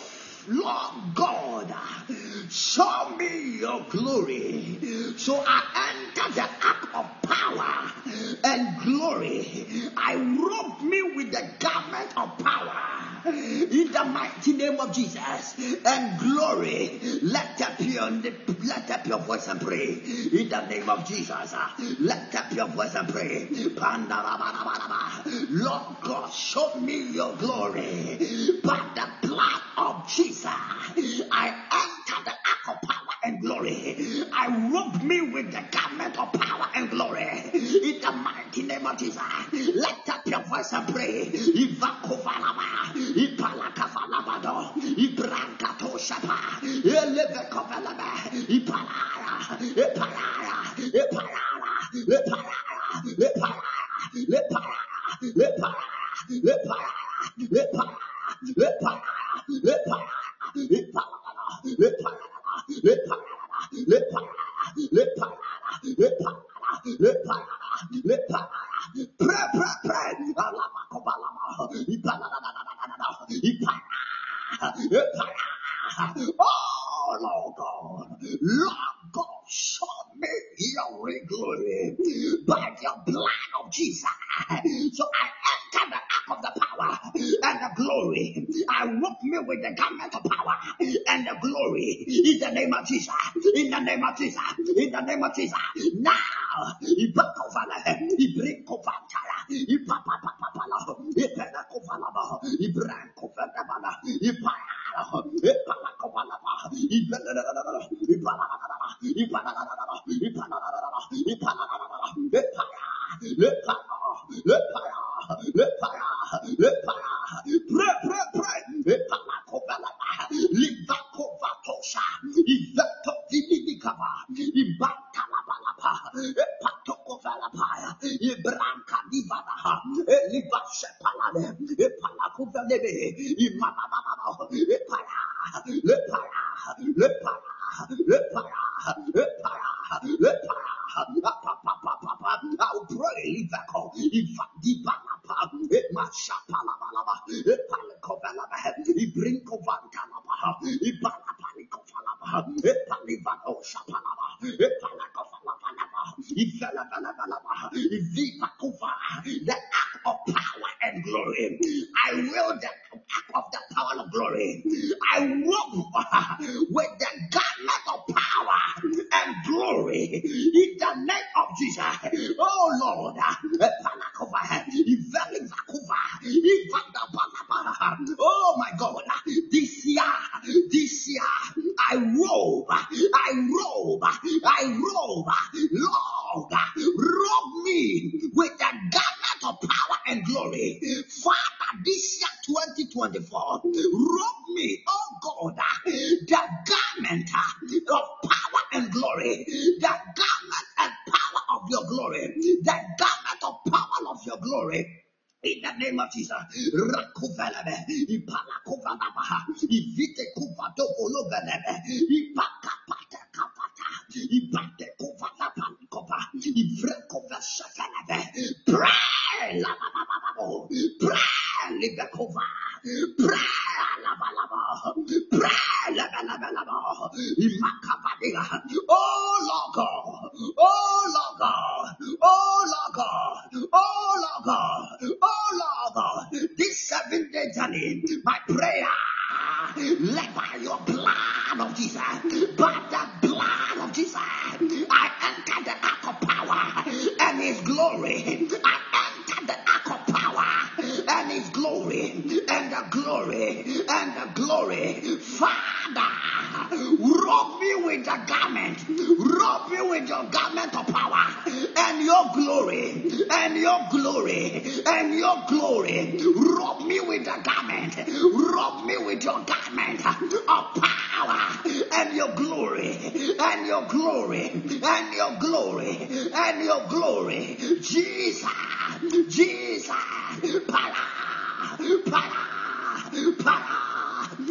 Lord God, show me your glory. So I enter the ark of power and glory. I robe me with the garment of power (laughs) in the mighty name of Jesus and glory. Let up your let up your voice and pray in the name of Jesus. Let up your voice and pray. Lord God, show me your glory by the blood of Jesus. I enter the ark of and glory. I robe me with the garment of power and glory. In the mighty name of Jesus. Let up your voice and pray. Ivakovalaba, Ipalakavalabado, Ibrankato Shapa, Elevekovalaba, Ipalaya, Ipalaya, Ipalaya, Ipalaya, Ipalaya, Ipalaya, Ipalaya, Ipalaya, Ipalaya, Oh,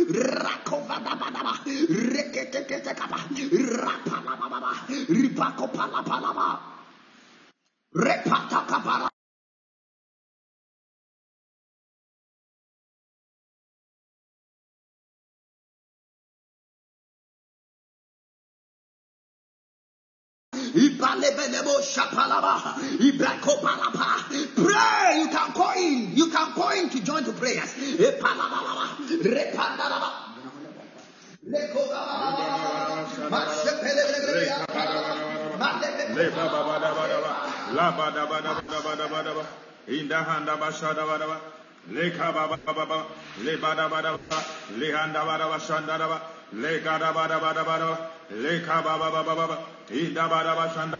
Rakovadabadaba, reketeketekaba, rapalababa, ribakopalapalaba, Pray. You can call in. You can call in to join the prayers. Le le handa le leka baba baba baba, inda bada bashanda,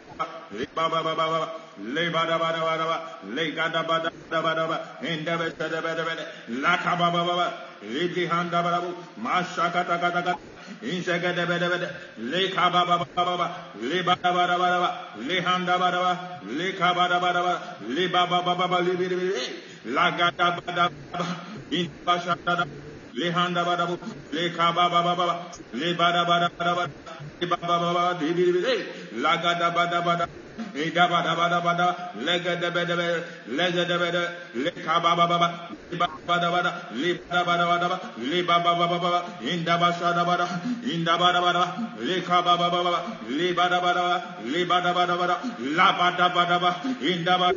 le baba baba baba, le bada bada bada, le gada bada bada bada, inda bada bada bada, laka baba baba, le handa bada, mashaka taka taka. Insega de bede bede, le kaba ba ba ba ba, le ba ba ba ba ba, le handa ba ba, le kaba ba ba ba, le ba ba ba ba ba, le bi bi la ga da ba da ba, in ba sha da da, le handa ba da bu, le kaba ba ba ba ba, le ba da ba da ba da ba, le ba ba ba ba, di bi bi la ga da ba da ba da. Ida bada bada bada, lega de bede bede, lega de bede, le kaba baba baba, liba bada bada, liba bada bada bada, liba baba baba, inda basha da bada, inda bada bada, le kaba baba baba, liba da bada bada, liba da bada bada, la bada bada bada, inda bada.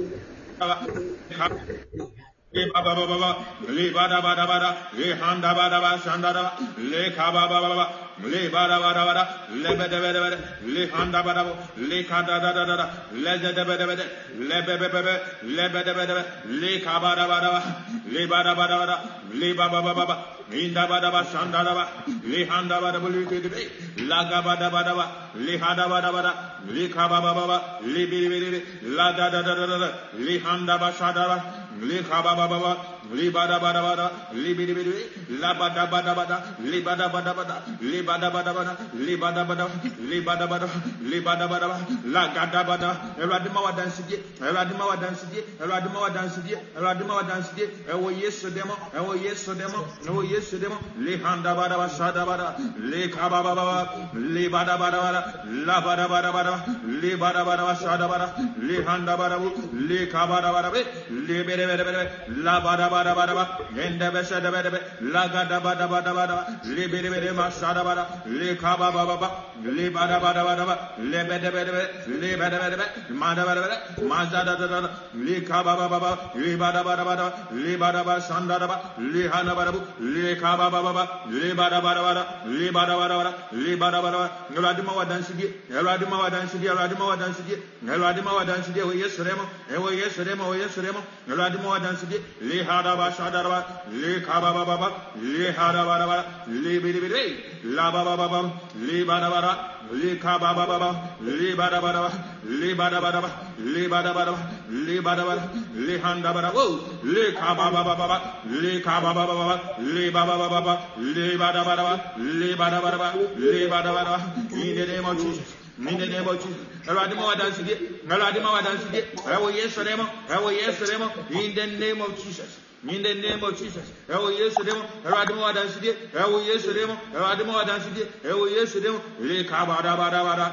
Le baba baba, le bada bada bada, le handa bada bada, shanda da, le kaba baba baba, le bada bada bada, le bede bede bede, le handa bada bada, le kada da da da da, le de bede bede, le bebe bebe, le bede bede, le kaba da bada bada, le bada bada bada, le baba baba baba, inda bada bada, shanda da bada, le handa bada bada, le bede la gaba da bada bada, le hada bada bada, le kaba baba baba, le bede bede, la da da da da da, le handa bada bada, le kaba baba baba, li bada bada bada, li bidi bidi, la bada bada bada, li bada bada bada, li bada bada bada, li bada bada, li bada bada, li bada bada, la gada bada, Ẹ̀rọ̀dì máa wà dansi díẹ̀, Ẹ̀rọ̀dì máa wà dansi díẹ̀, Ẹ̀rọ̀dì máa wà dansi díẹ̀, Ẹ̀rọ̀dì máa wà dansi díẹ̀, ẹ̀wọ̀ Yéṣu dẹ́mọ̀, ẹ̀wọ̀ Yéṣu dẹ́mọ̀, ẹ̀wọ̀ Yéṣu dẹ́mọ̀, li handa bada bada, ṣada bada, li kaba bada bada, li bada bada bada, la bada bada bada, li bada bada bada, ṣada bada, li handa bada bada, li kaba bada bada, li bede bede bede, la bada bada bada ba ende be shede bede be la gada bada bada bada li bede bede ma shada bada li kaba baba ba li bada bada bada ba le bede bede be li bede bede be ma da bede bede ma da da da da li kaba baba ba li bada bada bada li bada ba shanda da ba li hana bada bu li kaba baba ba li bada bada bada li bada bada bada li bada bada bada ngala di ma wadan sidi ngala di ma wadan sidi ngala di ma wadan sidi ngala di ma wadan sidi o yesremo e o yesremo o yesremo ngala di ma wadan sidi li hada ba shada ba li kaba baba ba li hada bada bada li bidi bidi la baba baba li bada bada li kaba baba ba li bada bada ba li bada bada ba li bada bada ba li bada bada li handa bada wo li kaba baba baba li kaba baba baba li baba baba ba li bada bada ba li bada bada ba li bada bada ba in the name of Jesus. In the name of Jesus. Awurade ma wadansi die Awurade ma wadansi die ɛwɔ Yesu dɛm ɛwɔ Yesu dɛm in the name of Jesus in the name of Jesus. Ẹ̀wọ̀ Yéṣu dẹ́mu, ẹ̀rọ adémọ́ wa dansi dé. Ẹ̀wọ̀ Yéṣu dẹ́mu, ẹ̀rọ adémọ́ wa dansi dé. Ẹ̀wọ̀ Yéṣu lé kabadabadabada,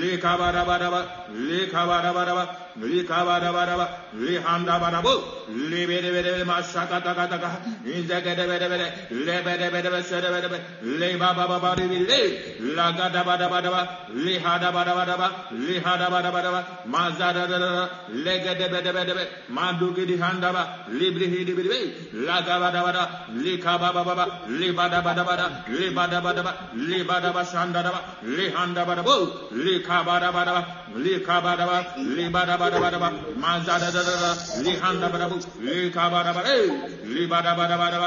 lé kabadabadaba, lé kabadabadaba, Rikabarabara, Rihandabarabo, Libere Mashaka Takataka, Inzakadabere, Lebedebede Sedebe, Lebababari, Lagadabadabadaba, Lihadabadabadaba, Lihadabadabadaba, Mazada, Legadebedebedebe, Mandukidi Handaba, Librihidibi, Lagabadabada, Likabababa, Libadabadabada, Libadabadaba, Libadabashandaba, Lihandabadabo, Likabadabadaba, Likabadaba, Libadabadaba, badabada mazadadadad lihandabadabada ikabadabada libadabadabada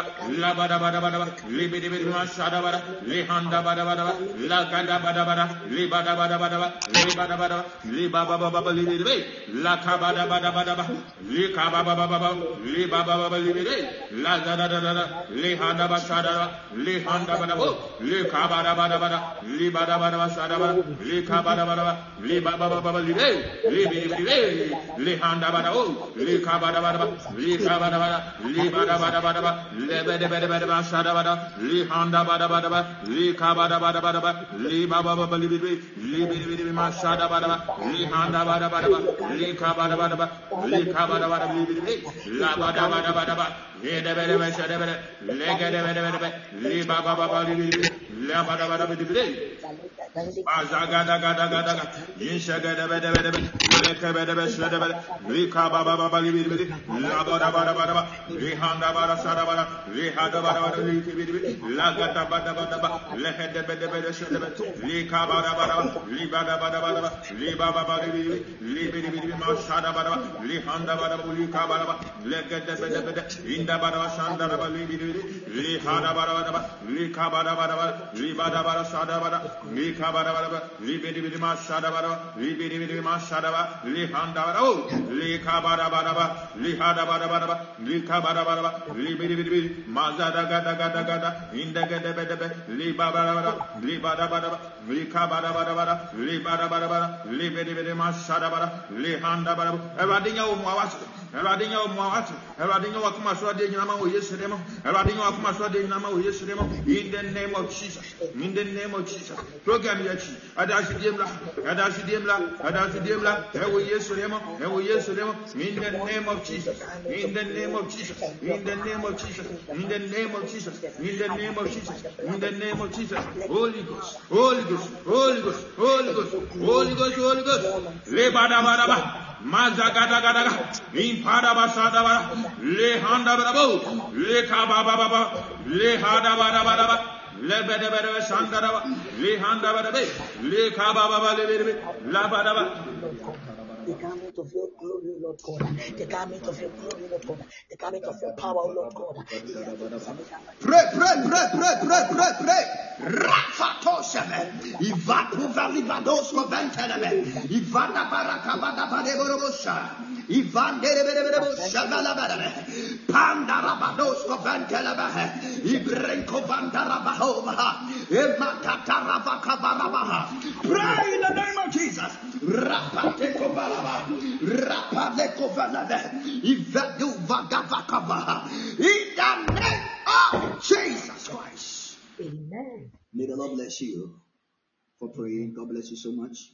labadabadabada libidibidu sadabada lihandabadabada labadabadabada libadabadabada libadabadabada libababadabada lakabadabadabada likababadabada libabadabadabada lazadadadad lihandabasadada lihandabadabada oh, likabadabadabada libadabadabada likabadabadabada libababadabada libidibidu lihanda bada o likabada bada ba likabada bada libada bada bada ba lebede bede bede ba shada bada lihanda bada bada ba likabada bada bada ba libaba baba libibi libibi libibi ma shada bada ba lihanda bada bada ba likabada bada ba likabada bada libibi labada bada bada ba bada bada ba li ka ba ba ba ba ba li ba ba ba ba li bidi la da da da da da li handa ba shada ba li handa bada bu li ka bada bada bada li bada bada ba shada ba li ka bada bada ba li ba ba ba ba ba li bidi li bidi bidi li handa bada o li ka bada bada ba li ka bada bada li bada bada bada ba le bede bede bede ba shada bada li handa bada bada ba li ka bada bada bada ba li ba ba ba ba li bidi li bidi bidi ma shada bada ba li handa bada bada ba li ka bada bada ba li ka bada bada li bidi bidi la bada bada bada ba ye de bede be shada bede le ge de bede bede be li ba ba ba ba li bidi bidi la bada bada bidi bidi Azagada gada gada gada. Yinşa gada bede bede bede. Leke bede bede şede bede. Rika baba baba li bidi bidi. La bada bada bada bada. Rihanda bada şada bada. Rihada bada bada li bidi bidi. La gada bada bada bada. Lehe de bede bede şede bede. Rika bada bada bada. Li bada bada bada bada. Li baba bada li bidi. Li bidi bidi ma şada bada bada. Li handa bada bada. Li ka bada bada. Leke de bede bede. İnda bada bada şanda bada li bidi bidi. Li hada bada bada bada. Li ka bada bada bada. Li bada bada şada bada. Li ka bada bada bada. Li bidi bidi ma şada bada. Li bidi bidi ma şada bada. Li handa bada. Oh. Li ka bada bada bada. Li hada bada bada bada. Li ka bada bada bada. Li bidi bidi bidi. Ma zada gada gada gada. İnda gada bede bede. Li bada bada bada. Li bada bada bada. Li ka bada bada bada. Li bada bada bada. Li bidi bidi ma şada bada. Li handa bada. Ẹ̀rọ̀dé yẹn wò mu awásù. Ẹ̀rọ̀dé yẹn wò mu awásù. Ẹ̀rọ̀dé yẹn wò kúmà sọ́ adé nyina ma ma wò yé sèré. In the name of Jesus. In the name of Jesus. Program yẹn kyi. Adasi diem la. Adasi diem la. Adasi diem la. Ẹ wò yé sèré mọ́. Ẹ wò yé sèré mọ́. In the name of Jesus. In the name of Jesus. In the name of Jesus. In the name of Jesus. In the name of Jesus. In the name of Jesus. Holy Ghost. Holy Ghost. Holy Ghost. Holy Ghost. Holy Ghost. Holy Ghost. Le bada bada ba. Mazagadagadaga, impada basada ba, le handa brabo, le The garment of your glory, Lord God. The garment of your glory, Lord God. The garment of your power, Lord God. Pray, pray, pray, pray, pray, pray, pray. Rafatoseme. Ivatu valivados koventeleme. Ivana barakabada badeborobosha. Ivan dereberebosha valabarebe. Pandarabados koventeleme. Ibrenko vandarabahoma. Ematatarabakabarabaha. Pray in the name of Jesus. Rapate kobalaba. Rapate kovalebe. Ivedu vagavakaba. In the name of Jesus Christ. Amen. May the Lord bless you for praying. God bless you so much.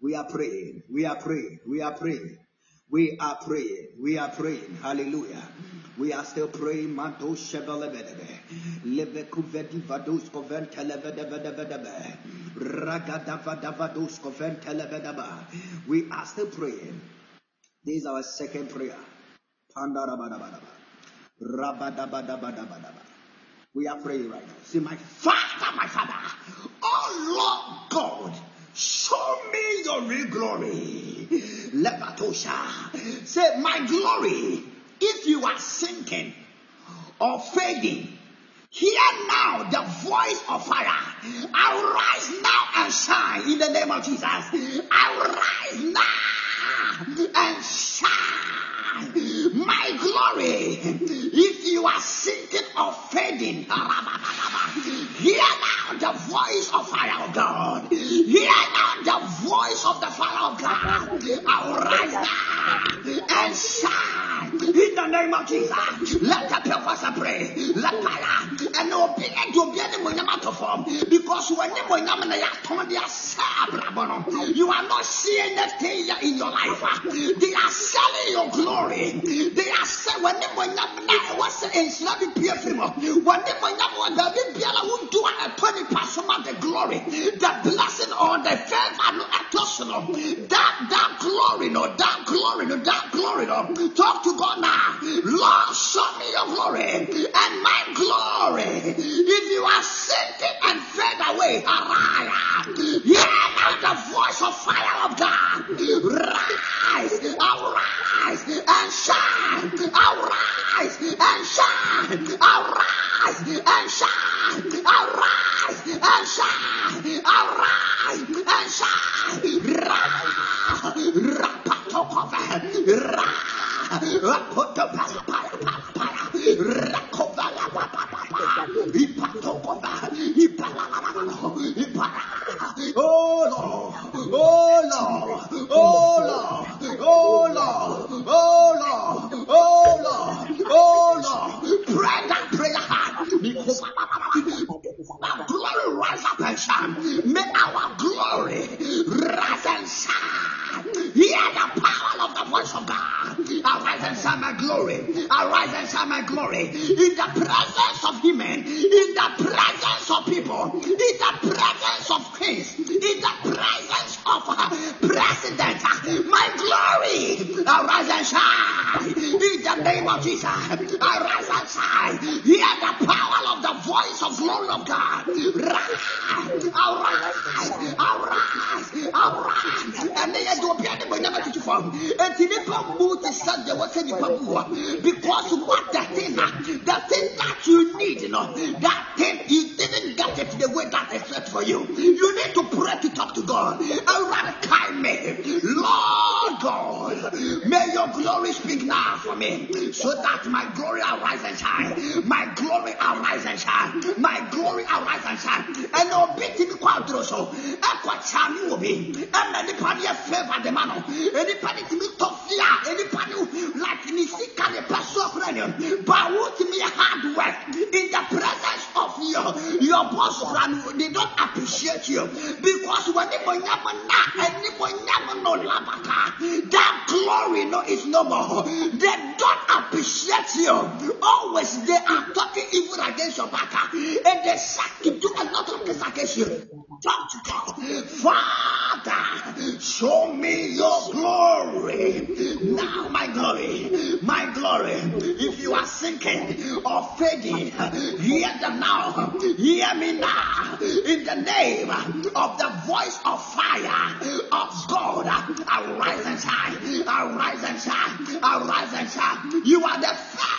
We are praying. We are praying. We are praying. We are praying. We are praying. Hallelujah. We are still praying. Manto koventelebedebedebedebe. Ragadavadavados koventelebedeba. We are still praying. This is our second prayer. Pandarabadabadaba. Rabadabadabadabadaba. We are praying right now. See, my Father, my Father, oh Lord God, show me your real glory. Lebatosha. Say, my glory, if you are sinking or fading, Hear now the voice of fire. Arise now and shine in the name of Jesus. Arise now and shine. My glory, if you are sinking or fading, hear now the voice of of God. Hear now the voice of the fire of God. Arise now and shine in the name of Jesus. Let the people pray. Let fire and obedient to be any money to form because when you money you are not seeing anything in your life they are selling your glory they are selling when you money na what's in slavi pia film when you money na da bi bia la won do a 20% of the glory the blessing or the favor no atosono that that glory no that glory no that glory no talk to God now Lord show me your glory and my glory. If you are sinking and fade away, hear now the voice of fire of God. Rise, arise and shine. Arise and shine. Arise and shine. Arise and shine. Arise and shine. Ra, rapatokova, ra, rapotopala, Oh Lord, oh Lord, oh Lord, oh Lord, oh Lord, oh Lord, oh Lord. Pray that prayer. Our glory rise up and shine. May our glory rise and shine. Hear the power of the voice of God. Arise and shine my glory. Arise and shine my glory. In the presence of human, in the presence of people, in the presence of kings, in the presence of uh, president, my glory. Arise and shine. In the name of Jesus. Arise and shine. Hear the power of the voice of glory of God. Rise. Arise. Arise. Arise. And doing but never to form. And the nipa what's in the Because what the thing, the thing that you need, you know, that thing you didn't get it the way that is set for you. You need to pray to talk to God. Around kind me. Lord God, may your glory speak now for me. So that my glory arise and shine. My glory arise and shine. My glory arise and shine. And obey to be quadro so. Aqua chami will be. And anybody a favor the man. Anybody to be tough fear. Anybody like me seek and a person of But what me hard work in the presence of your your boss friend, they don't appreciate you because when they that glory no is no more. They don't appreciate you. Always they are talking evil against your back and they suck to do a lot of this against you. Father, show me your glory. Now my glory, my glory. If you are sinking or fading, hear them now. Hear me now. In the name of the voice of fire of God, arise and shine. Arise and shine. Arise and shine. You are the first.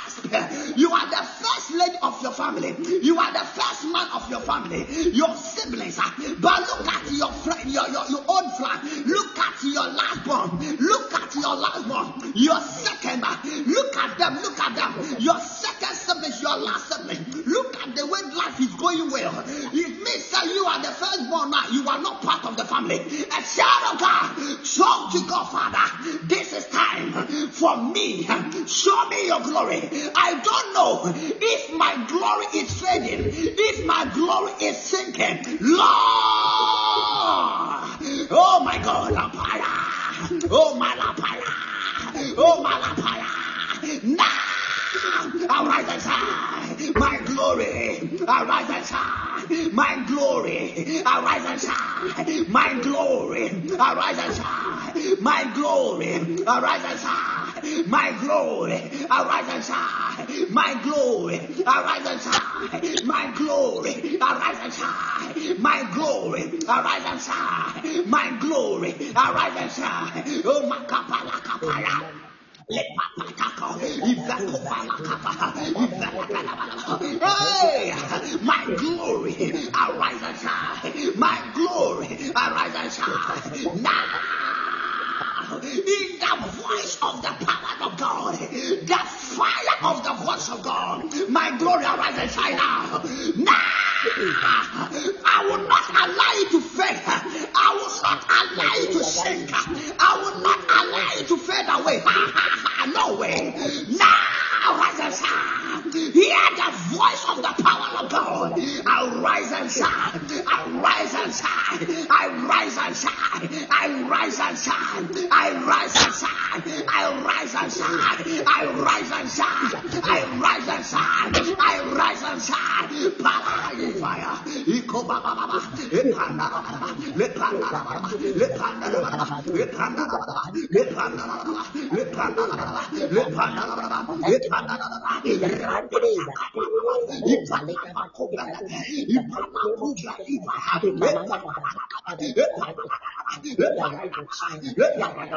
You are the first lady of your family. You are the first man of your family. Your siblings. But look at your friend, your, your, your own flag. Look at your last born. Look at your last born. Your second. Uh, look at them. Look at them. Your second sibling, your last sibling. Look at the way life is going well. It means that you are the firstborn now. You are not part of the family. A child of God, talk to God, Father. This is time for me. Show me your glory. I don't know if my glory is fading, if my glory is sinking. Lord, Oh! oh my God, Lapaya. Oh my Lapaya. Oh my Lapaya. Now, arise and shine. My glory, arise and shine. My glory, arise and shine. My glory, arise and shine. My glory, arise and shine. My glory, arise and shine. My glory, arise and shine. My glory, arise and shine. My glory, arise and shine. My glory, arise and shine. Oh, my kapala kapala. Hey, my glory, arise and shine. My glory, arise and shine. Now, in the voice of the power of God, the fire of the voice of God, my glory, arise and shine now. Now, I will not allow you to fade. I will not allow you to sink. I will not allow you to fade away. no way. Now, rise and shine. Hear the voice of the power of God. I rise and shine. I rise and shine. I rise and shine. I rise and shine. I rise and shine. I rise and shine. I rise and shine. I rise and shine. I rise and shine. Power fire. Iko baba baba. Lepanda baba. Lepanda baba. Lepanda baba. Lepanda baba. Lepanda baba. Lepanda baba. Lepanda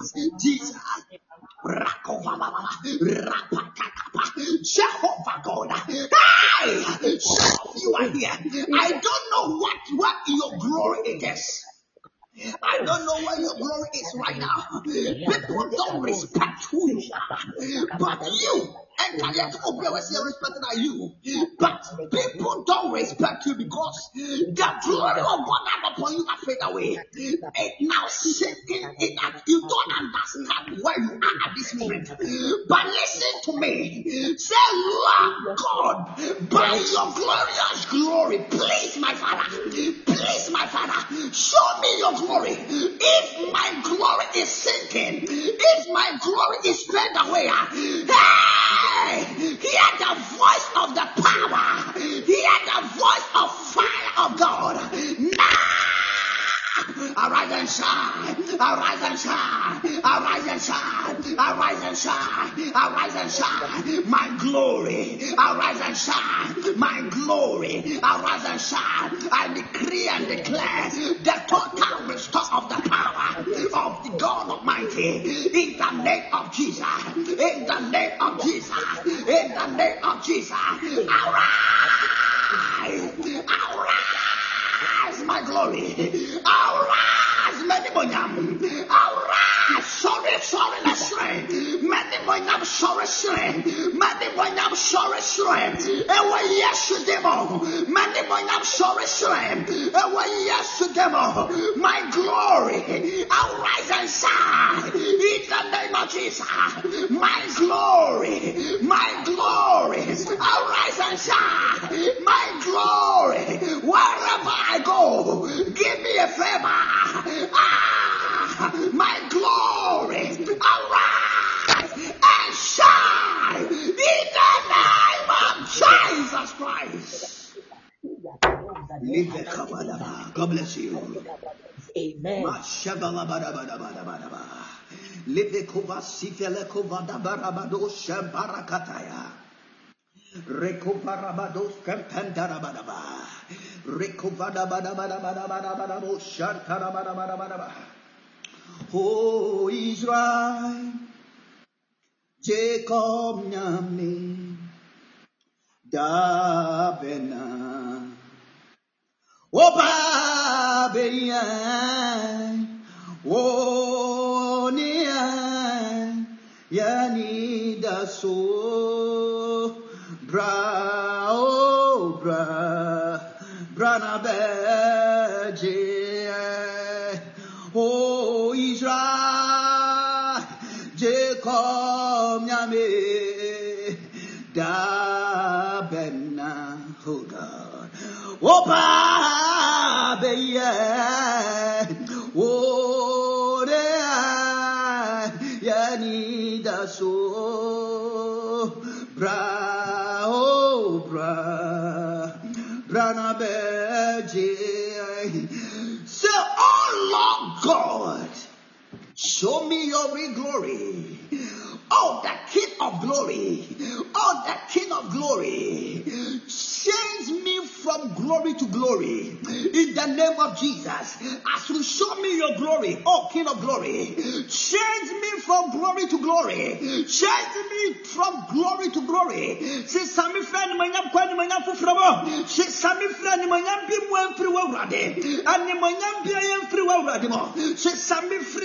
Jesus, Jesus, Jehovah God. Hey! You are here. I don't know what, what your glory is. I don't know where your glory is right now. People don't respect who you are. But you, and Kayet was here respected you. But people don't respect you because the glory of God upon you are fade away. It now sinking in that you don't understand where you are at this moment. But listen to me. Say, Lord God, by your glorious glory, please, my Father, please, my Father, show me your glory. If my glory is sinking, if my glory is fade away, hey, hear the voice of the power, hear the voice of fire of God. Now Arise and shine. Arise and shine. Arise and shine. Arise and shine. Arise and shine. My glory. Arise and shine. My glory. Arise and shine. I decree and declare the total restore of the power of the God Almighty in the name of Jesus. In the name of Jesus. In the name of Jesus. Arise. Arise, my glory. All right. Arise, Medibonyam. Arise, sorry, sorry, sorry, sorry, shrine. Ewa eh, yes, demo. Sorry. Ewa eh, yes, demo. My glory. Arise and shine. In the name of Jesus. My glory. My glory. Arise and shine. My glory. Wherever I go, give me a favor. Ah, (laughs) my glory. Arise and shine. In the name of Jesus Christ. Live a kabadaba. God bless you. Amen. Mashabalabadabadabadabadaba. Recovarabados Campandarabanaba. Recovadabadabadabadabadabadabo Shantarabadabadabadaba. Oh Israel, Jacob Nyamni, Davena, Opa Beyan, Onian, Yanida So bra o bra, brana beje, o oh, Israel, Jacob nyame, da benna, oh God. Opa beye ore yani da so. Bra show me your real glory Oh, the King of glory. Oh, the King of glory. Change me from glory to glory. In the name of Jesus. As you show me your glory, oh King of glory. Change me from glory to glory. Change me from glory to glory. Say, Sami friend, Sami friend, manyam bi mu enfri wa urade. Ani manyam bi enfri wa urade mo. Say, Sami free.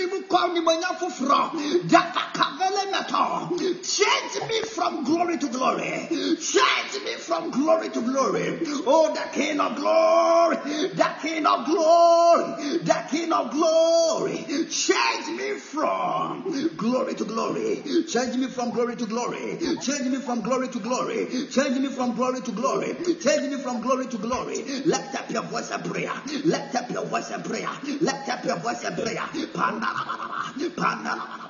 Change me from glory to glory. Change me from glory to glory. Oh, the King of glory, the King of glory, the King of glory. Change me from glory to glory. Change me from glory to glory. Change me from glory to glory. Change me from glory to glory. Change me from glory to glory. Lift up your voice and prayer. Lift up your voice and prayer. Lift up your voice and prayer. Panda, panda.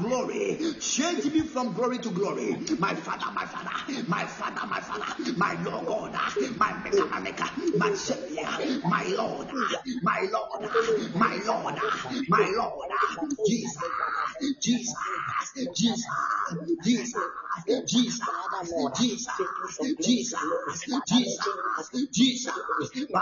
glory. Change me from glory to glory. My Father, my Father, my Father, my Father, my Lord God, my Maker, my Maker, my Savior, my Lord, my Lord, my Lord, my Lord, Jesus, Jesus, Jesus, Jesus, Jesus, Jesus, Jesus, Jesus, Jesus,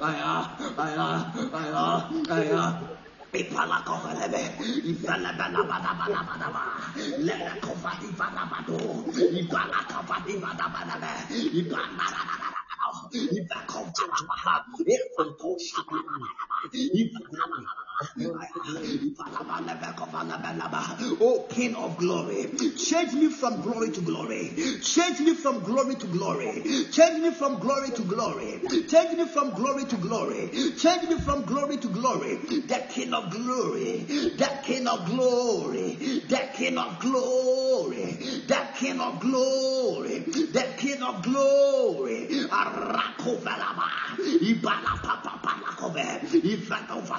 哎呀，哎呀，哎呀，哎呀。你把那搞回来呗！你把那把那把那把那把那把，来来口把地把那把多，你把那口把地把那把那呗，你把那那那那那那，你把口把那把那，你把口把那把那把，你把那那那那。Oh, King of glory, change me from glory to glory, change me from glory to glory, change me from glory to glory, change me from glory to glory, change me from glory to glory. The King of glory, the King of glory, the King of glory, the King of glory, the King of glory. Ibala Papa Palakove, Ivanova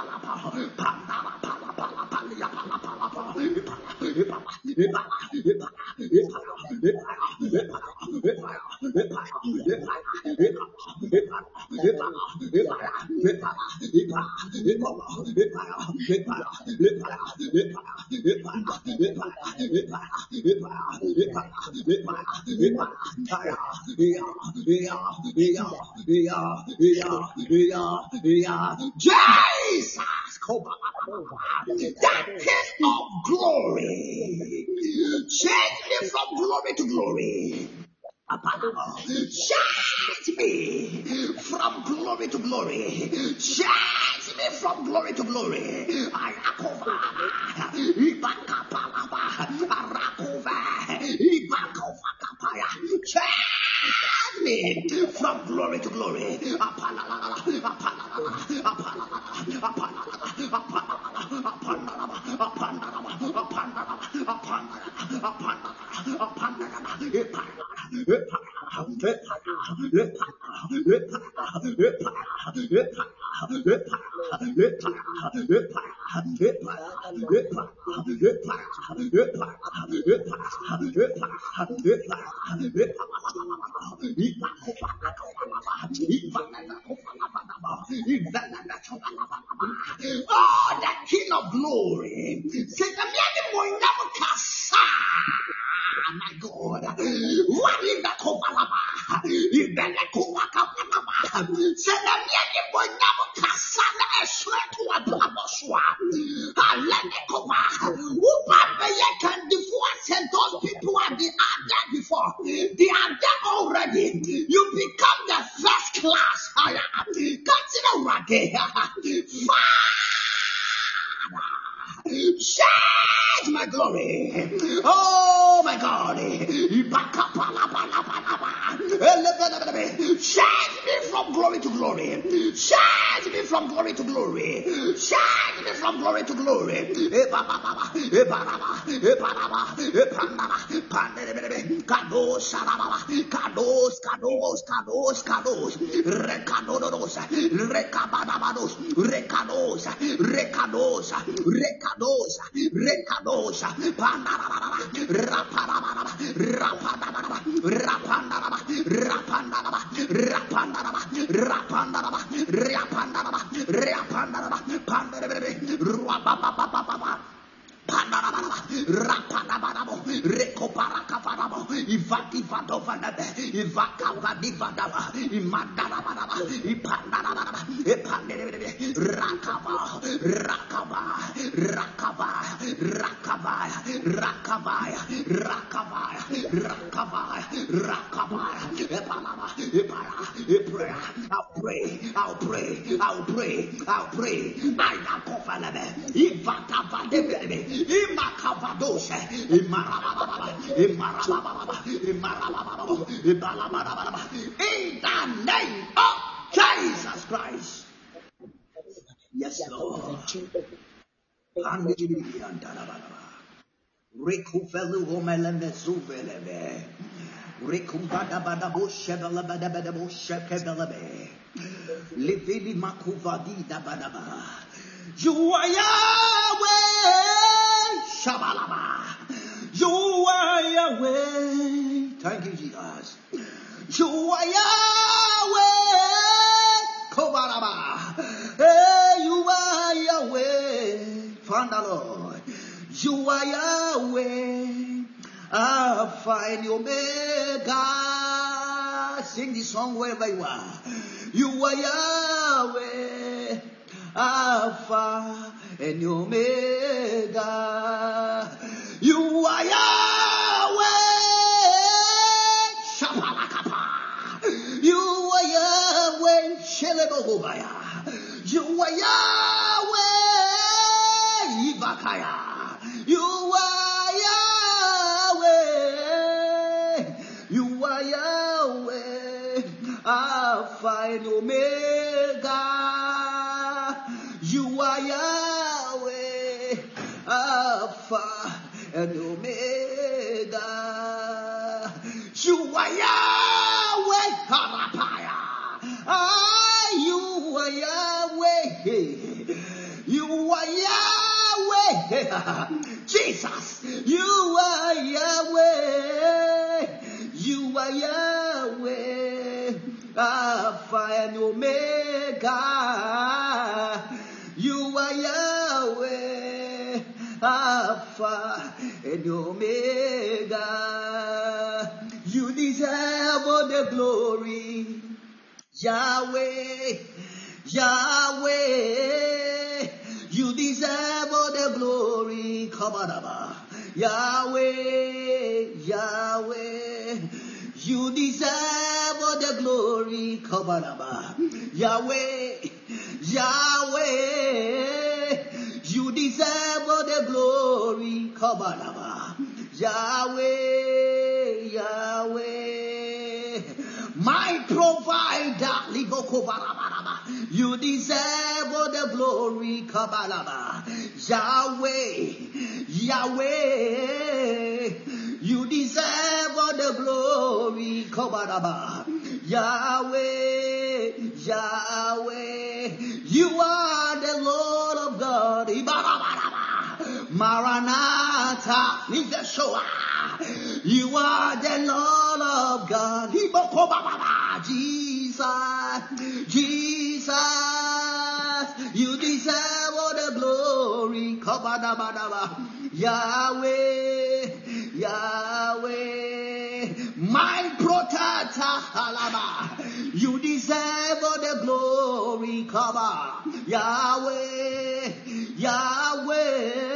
from glory to glory. Change me from glory to glory. Oh, the King of Glory. Say the man my God. What in the Kobalaba? In the Kobalaba. Say the man kasana eswetu abraboswa. Alenekoma. Ubabeye can divorce and those people are, the, are there before. They are there already. You become the first class. Consider Rage. Father. Share my glory. Oh my God. Change me from glory to glory. Change me from glory to glory. Change me from glory to glory. Kados, kados, kados, kados, kados, recados, recabadabados, recados, recados, recados, recados, pandarababa, Ivativadovanebe, Ivakavadivadaba, Imandarabadaba, Ipandarabadaba, Ipandarabadaba, Rakava, Rakava, Rakava, Epalama, Epra, I'll pray, I'll pray, I'll pray, I'll pray, I Imarababa, Ibalababa, in the name of Jesus Christ. Yes, Lord. Rekuvelu homeleme zuveleme. Rekuvada badabo shebele badabadabo shekebelebe. Livili makuvadi dabadaba. You are Yahweh. Shabalaba. You are Yahweh. Thank you, Jesus. Yahweh. Kobaraba. Hey, you are Yahweh. Father Lord. You are Yahweh. Alpha and Omega. Sing this song wherever you are. You are Yahweh. Alpha and Omega. You are Yahweh. Are Yahweh. Ivakaya. You (laughs) Jesus, you are Yahweh. You are Yahweh. Alpha and Omega. You are Yahweh, Alpha and Omega. You deserve all the glory, Yahweh, Yahweh. You deserve all the glory, Kabadaba. Yahweh, Yahweh. You deserve all the glory, Kabadaba. Yahweh. Yahweh, you deserve all the glory. Kabalaba. Yahweh, Yahweh, my provider. Liboko barabaraba. You deserve all the glory. Kabalaba. Yahweh. Yahweh. You deserve all the glory. Kabalaba. Yahweh. Yahweh. You are the Lord of God. Maranatha. Niveshoa. You are the Lord of God. Ibokobababa. Jesus. Jesus. You deserve all the glory. Yahweh. Yahweh. My protector. You deserve all the glory. Kaba. Yahweh. Yahweh.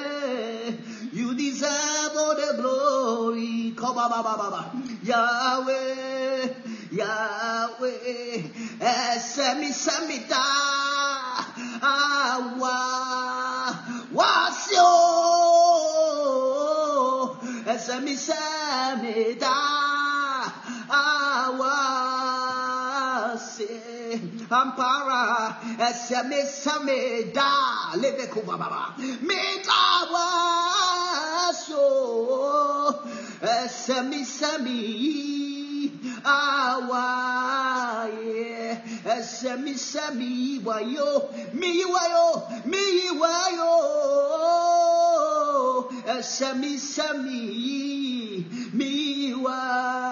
You deserve all the glory. Baba. Yahweh. Yahweh. Esemi semita. Awa. Wasio. Esemi semita. Awase. Ampara. Esemi semida. Lebe kuba baba. Mita waso. Esemi semi. Awaye. Esemi semi wayo. Mi wayo. Mi wayo. Esemi semi. Mi waye.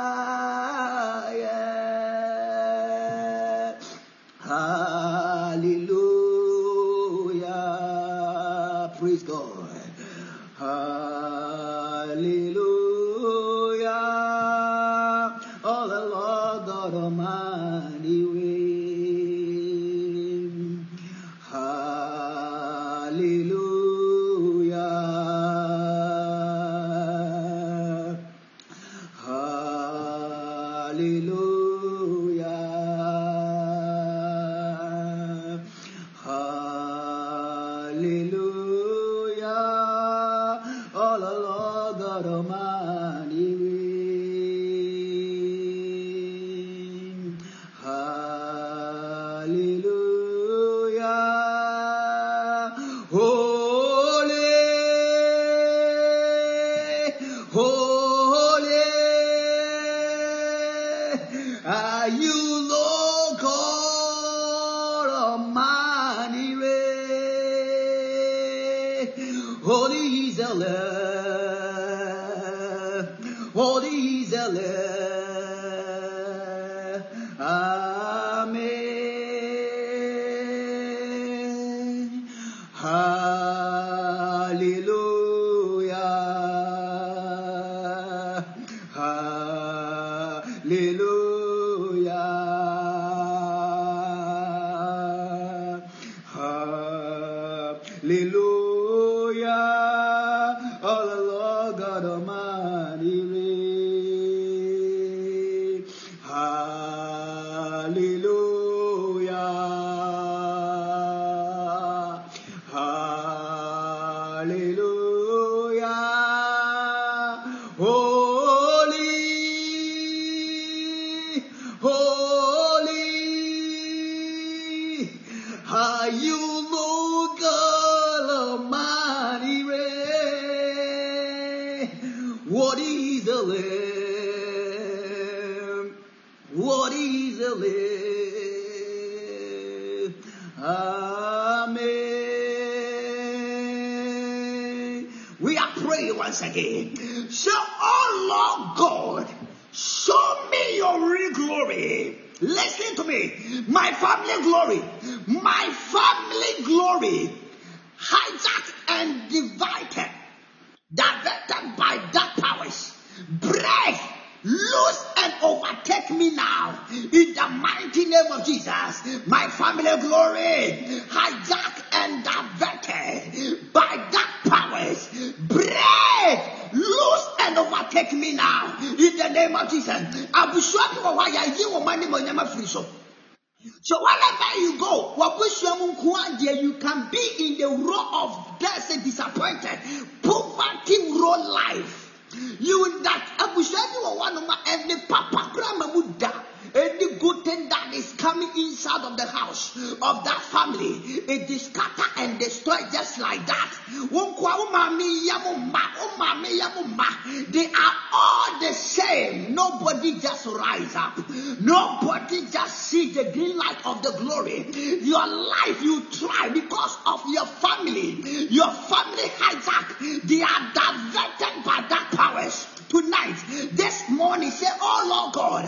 Nobody just see the green light of the glory. Your life you try because of your family. Your family hijack. They are diverted by that powers tonight, this morning, say, Oh Lord God,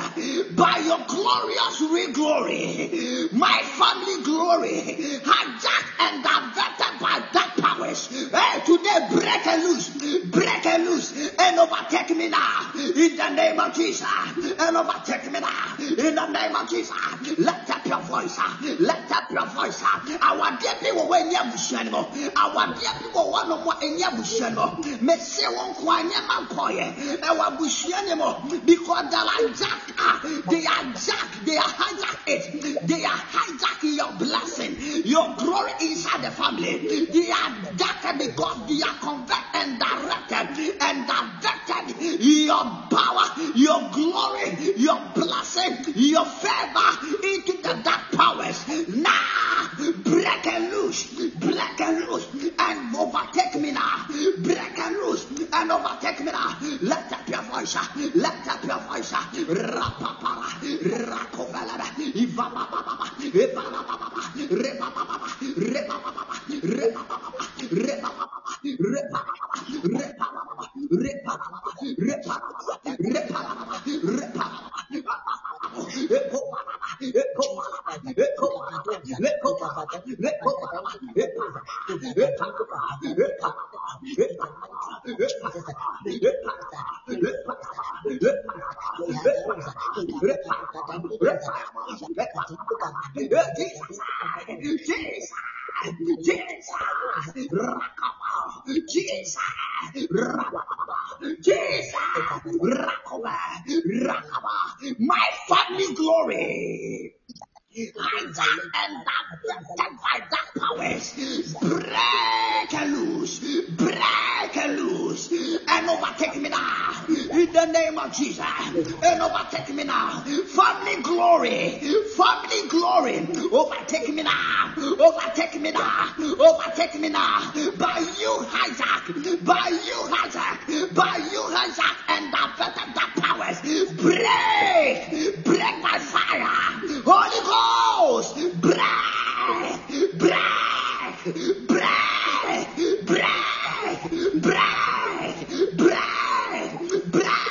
by your glorious re glory, my family glory, hijacked and by that powers. Hey, today, break and loose, break and loose, and overtake me now, in the name of Jesus, and overtake me now, in the name of Jesus. Let up your voice, let up your voice. Our dear people, when you have our dear people, one of more. In Yabushano, may say one coin, ɛwɔ abusua ne mu because they are jack they are jack they are hijack it they are hijacking your blessing. Your glory inside the family they are jacked because they are converted and directed and directed your power your glory your blessing your favor into the dark powers now break and loose break and loose and overtake me now break and loose and overtake me now let up your voice. Let up your voice. Rapapara. Rakovalada. Ivababa. Ivababa. Repapapa. Repapapa. Jesus Jesus, Rakaba, Jesus, Rakaba, Jesus, Rakaba, Rakaba, my family glory. And that powers, break loose, break loose, and overtake me now. In the name of Jesus, and overtake me now. Family glory, family glory, overtake me now, overtake me now, overtake me now. By you hijack, by you hijack, by you hijack, and the that powers, break, break by fire. Holy Ghost, break, break, break, break, break, break, break, break,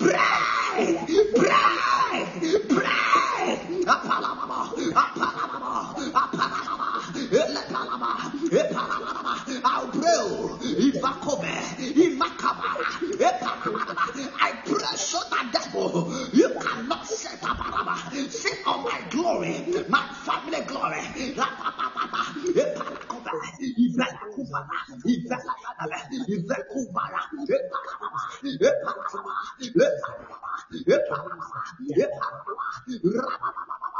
break, break, break. Apalababa, apalababa, apalababa, elepalaba, epalababa. I'll pray. Ivakobe, imakabara, epalababa. So that devil, you cannot set up sit on my glory, my family glory.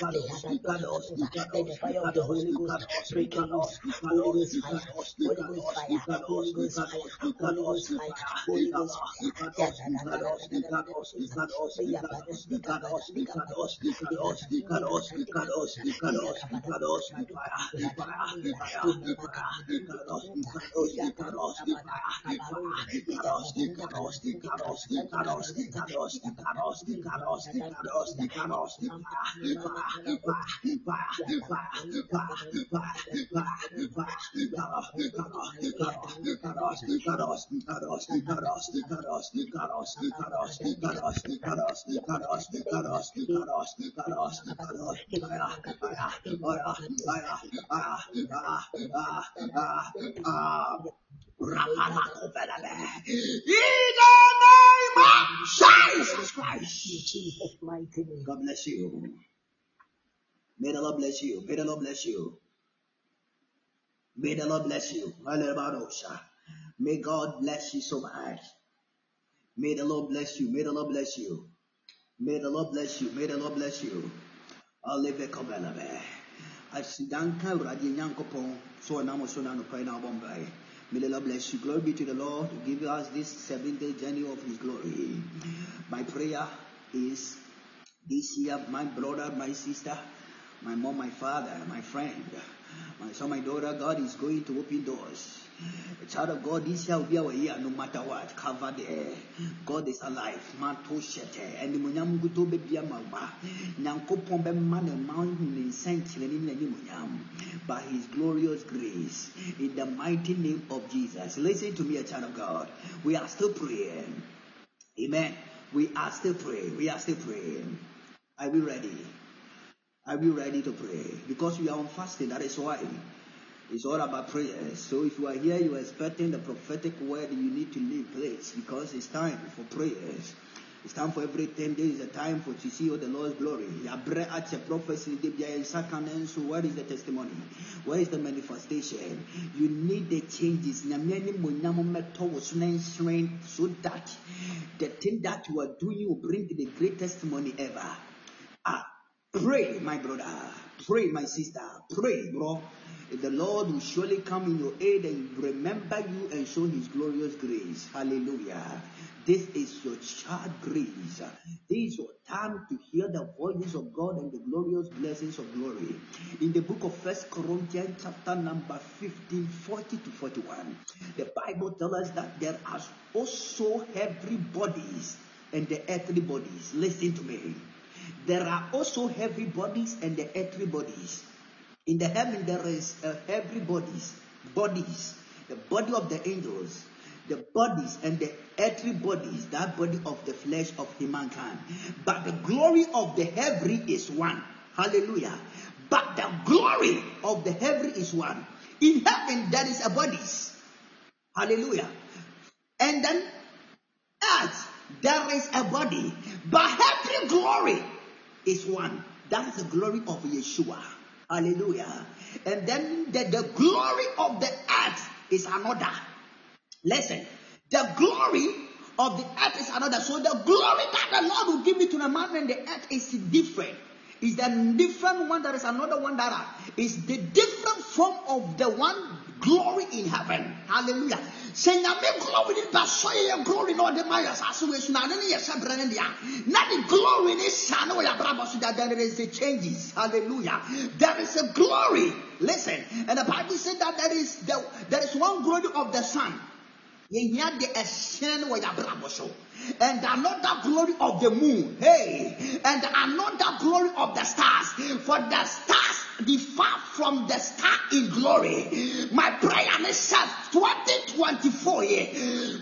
Let the fire of the Holy Ghost break in us. Holy Ghost fire, Holy Ghost fire, Holy Ghost fire, Holy Ghost fire, Holy Ghost In the name of Jesus Christ. God bless you. May the Lord bless you. May the Lord bless you. May the Lord bless you. Hallelujah. May God bless you so much. May the Lord bless you. May the Lord bless you. May the Lord bless you. May the Lord bless you. Olive Kobelabe. Asidanka Radi Nyankopon. So now so now pray now Bombay. May the Lord bless you. Glory be to the Lord to give us this seven day journey of His glory. My prayer is this year, my brother, my sister, my mom, my father, my friend, my son, my daughter, God is going to open doors. A child of God, this year will be our year no matter what. Cover there. God is alive. Manto shete. And the munyam guto be bia mawa. Nyanko pombe man and mountain in saint by his glorious grace in the mighty name of Jesus. Listen to me, a child of God. We are still praying. Amen. We are still praying. We are still praying. Are we ready? Are we ready to pray? Because we are on fasting, that is why. It's all about prayers. So if you are here, you are expecting the prophetic word, you need to leave place because it's time for prayers. It's time for every 10 days, a time for to see all the Lord's glory. Yabre at a prophecy, so where is the testimony? Where is the manifestation? You need the changes. So that the thing that you are doing will bring the great testimony ever. Pray, my brother. Pray, my sister. Pray, bro. The Lord will surely come in your aid and remember you and show his glorious grace. Hallelujah. This is your child grace. This is your time to hear the voices of God and the glorious blessings of glory. In the book of First Corinthians, chapter number 15, 40 to 41, the Bible tells us that there are also heavenly bodies and the earthly bodies. Listen to me. There are also heavy bodies and the earthly bodies. In the heaven there is uh, heavy bodies, bodies, the body of the angels, the bodies and the earthly bodies, that body of the flesh of humankind. But the glory of the heavenly is one. Hallelujah. But the glory of the heavenly is one. In heaven there is a bodies. Hallelujah. And then earth there is a body. But heavenly glory is one. That is the glory of Yeshua. Hallelujah. And then the, the glory of the earth is another. Listen, the glory of the earth is another. So the glory that the Lord will give me to the man and the earth is different. Is the different one that is another one that is the different form of the one glory in heaven. Hallelujah sɛ nyame glory ne ba sɔ yɛyɛ glory na ɔde ma yɛ asase wɔ esu na ade ne yɛ hyɛ brɛ ne dea na de glory ne sa ne wɔ abrabɔ so da there is a changes. Hallelujah. There is a glory. Listen. And the bible said that there is the, there is one glory of the sun. Yɛnya de ɛhyɛn ne wɔ abrabɔ so and another glory of the moon. Hey. And another glory of the stars. For the stars differ from the star in glory. My prayer is said 2024 year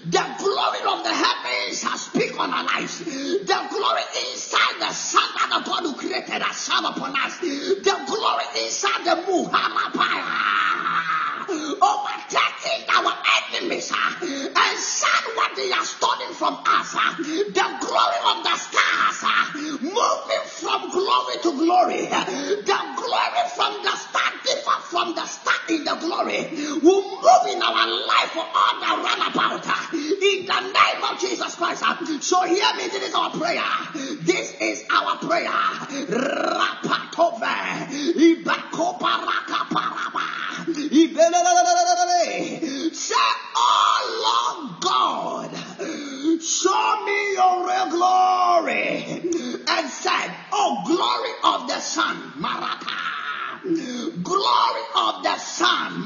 the glory of the heavens has speak on our lives. The glory inside the sun that God who created has shine upon us. The glory inside the moon overtaking our enemies uh, and shine what they are stolen from us. uh, The glory of the stars uh, moving from glory to glory. The glory from the star differ from the star in the glory will move in our life for all the runabout in the name of Jesus Christ. So hear me, this is our prayer. This is our prayer. Rapatove, Ibakoparakaparaba, Ibelelelelelele. Say, Oh Lord God, show me your real glory. And said, Oh glory of the sun, Maraka. Glory of the sun,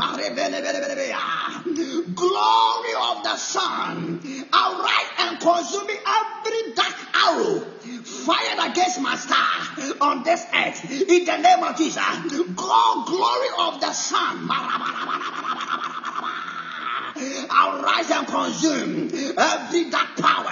glory of the sun, arise and consume every dark arrow. Fired against my star on this earth. In the name of Jesus. Glory of the sun. rise and consume every dark power,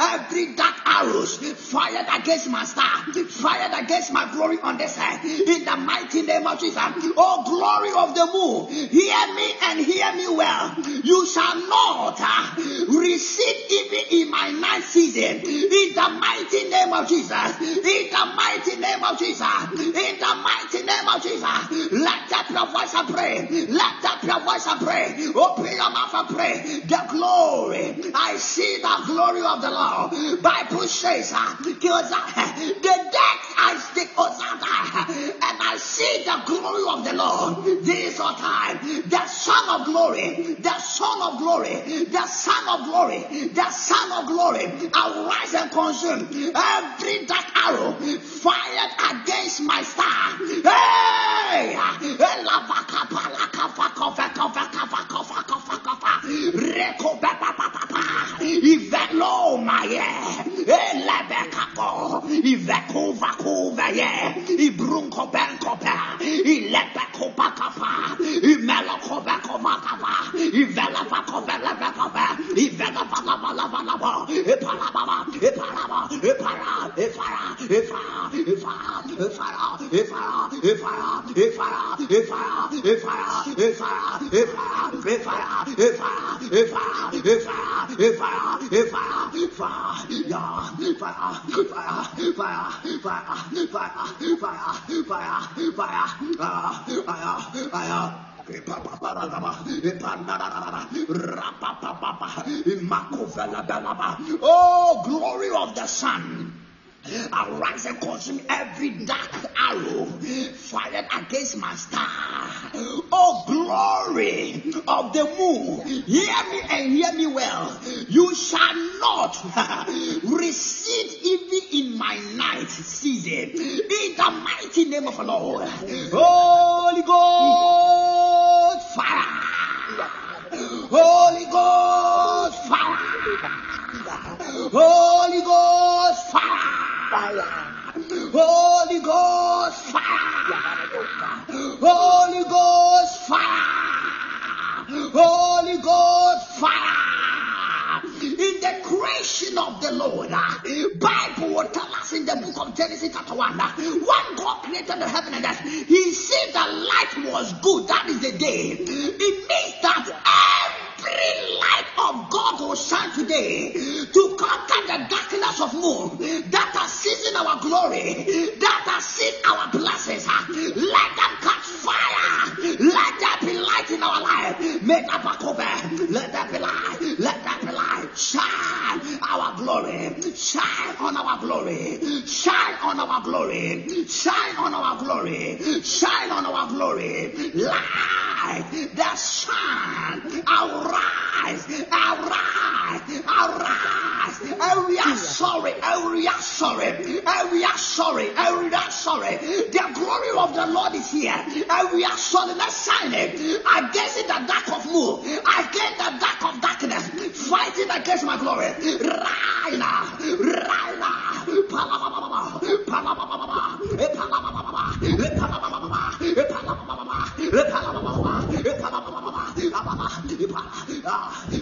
every dark arrows fired against my star, fired against my glory on this earth. In the mighty name of Jesus. Oh, glory of the moon, hear me and hear me well. You shall not uh, receive even in my night season. In the mighty name of Jesus. In the mighty name of Jesus. In the mighty name of Jesus. Let up your voice and pray. Let up your voice and pray. Open your mouth pray. The glory. I see the glory of the Lord. Bible says, uh, the dead I stick and I see the glory of the Lord. This is our time. The Son of glory. The Son of glory. The Son of glory. The Son of glory. Arise and consume every dark arrow fired against my star. Hey! Reko papa papa. Ivelo my iveku vaku vaye, ibrunko benko pa, ilepe kopa kapa, imelo kobe koma kapa, ivela vako vela vako va, ivela vala vala vala va, ipala baba, ipala ba, ipara, ipara, ipara, ipara, ipara, ipara, ipara, ipara, ipara, ipara, ipara, ipara, ipara, ipara, ipara, ipara, ipara, ipara, ipara, Oh, glory of the sun. Arise and consume every dark arrow fired against my star. Oh, glory of the moon. Hear me and hear me well. You shall not (laughs) receive even in my night season. In the mighty name of the Lord. Holy Ghost fire. Holy Ghost fire. Holy Ghost fire. Holy Ghost fire. Holy Ghost fire. Holy Ghost fire. In the creation of the Lord, uh, Bible will tell us in the book of Genesis chapter 1 uh, when God created the heaven and earth, He said the light was good. That is the day. It means that every light of God will shine today to conquer the darkness of moon that has season our glory, that has seen our blessings. uh, Let them catch fire. Let there be light in our life. Make up a cover. Let there be light. Let there be light. Shine our glory. Shine on our glory. Shine on our glory. Shine on our glory. Shine on our glory. Light the sun, arise, arise, arise. And we are sorry, and we are sorry, and we are sorry, and we are sorry. The glory of the Lord is here, and we are sorry. Let's shine it against the dark of moon, against the dark of darkness, fighting against my glory. Right now, right now. Palababa, palababa, palababa, Rekoba baba baba,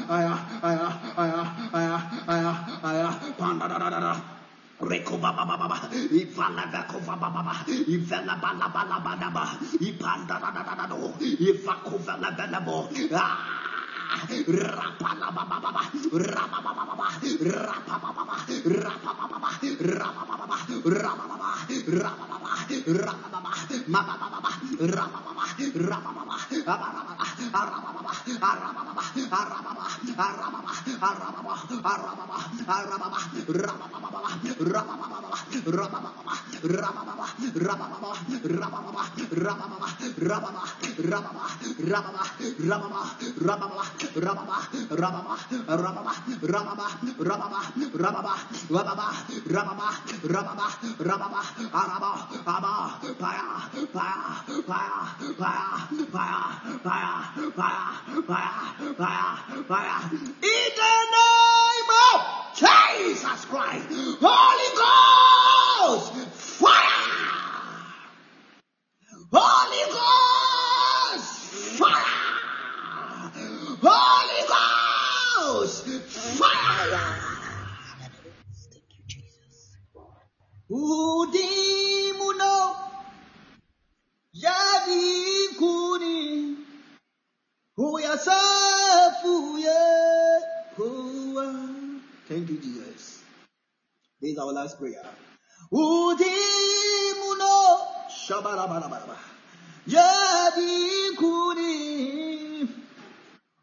aya aya aya da da da da da da da da. Ah. Rababa, Rababa, Rababa, Rababa, Rababa, rababa, rababa, rababa, rababa, rababa, rababa, rababa, rababa, araba, aba, paya, paya, paya, paya, paya, paya, paya, paya, paya, paya. In the name of Jesus Christ, Holy Ghost, fire! Holy Ghost, fire! Holy Ghost, fire! Thank you, Jesus. Udimuno jadi kuni huyasafuye kuwa. Thank you, Jesus. This is our last prayer. Udimuno shabarabarabara jadi kuni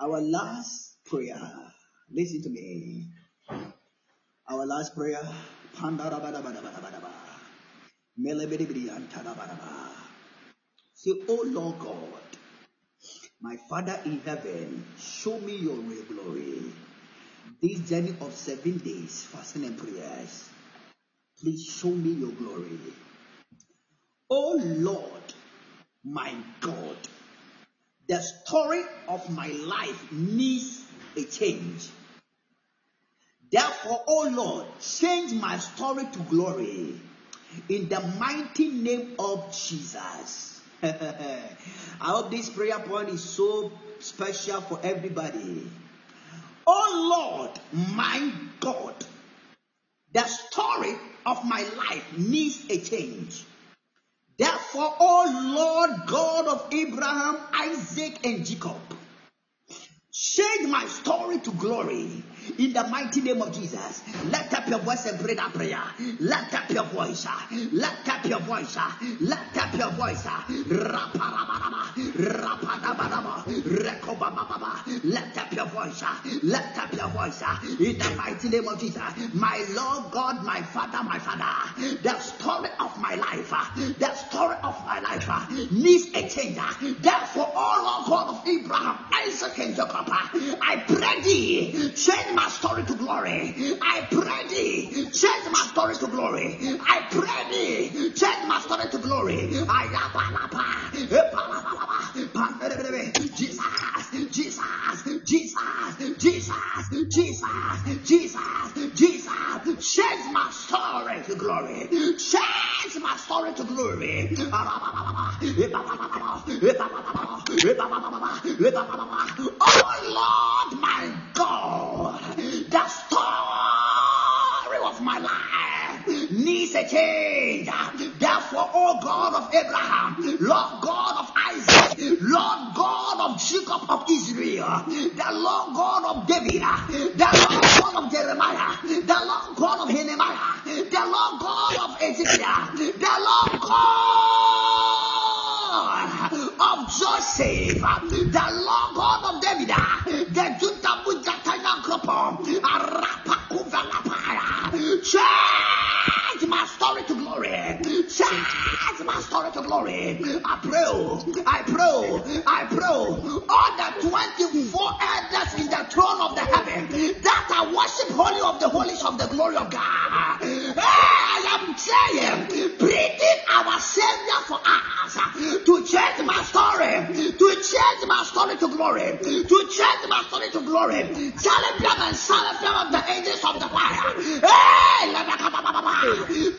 Our last prayer. Listen to me. Our last prayer. Say, Oh Lord God, my Father in heaven, show me your real glory. This journey of seven days, fasting and prayers, please show me your glory. Oh Lord, my God, the story of my life needs a change. Therefore, oh Lord, change my story to glory in the mighty name of Jesus. (laughs) I hope this prayer point is so special for everybody. Oh Lord, my God, the story of my life needs a change. Therefore, oh Lord God of Abraham, Isaac, and Jacob, change my story to glory In the mighty name of Jesus, let up your voice and pray that prayer. Let up your voice. Let up your voice. Let up your voice. Let up your voice. Uh, Let up your voice. Uh, in the mighty name of Jesus, my Lord God, my Father, my Father, the story of my life, uh, the story of my life needs a change. Therefore, Lord God of Abraham, Isaac, and Jacob, I pray thee, change my story to glory. I pray thee, change my story to glory. I pray thee, change my story to glory. I Jesus, Jesus, Jesus, Jesus, Jesus, Jesus, Jesus, change my story to glory. Change my story to glory. Oh Lord, my God, the story of my life needs a change. Therefore, O God of Abraham, Lord God of Isaac, Lord God of Jacob of Israel, the Lord God of David, the Lord God of Jeremiah, the Lord God of Nehemiah, the Lord God of Ezekiel, the Lord God of Joseph, the Lord God of David, the Jutabujataya Kropo, Arapakuvalapaya. Change my story to glory. Change my story to glory. I pray, I pray, I pray. All the 24 elders in the throne of the heaven that I worship holy of the holies of the glory of God. I am saying, breathing our Savior for us to change my story, to change my story to glory, to change my story to glory. Celebrate and celebrate of the angels of the fire. Hey,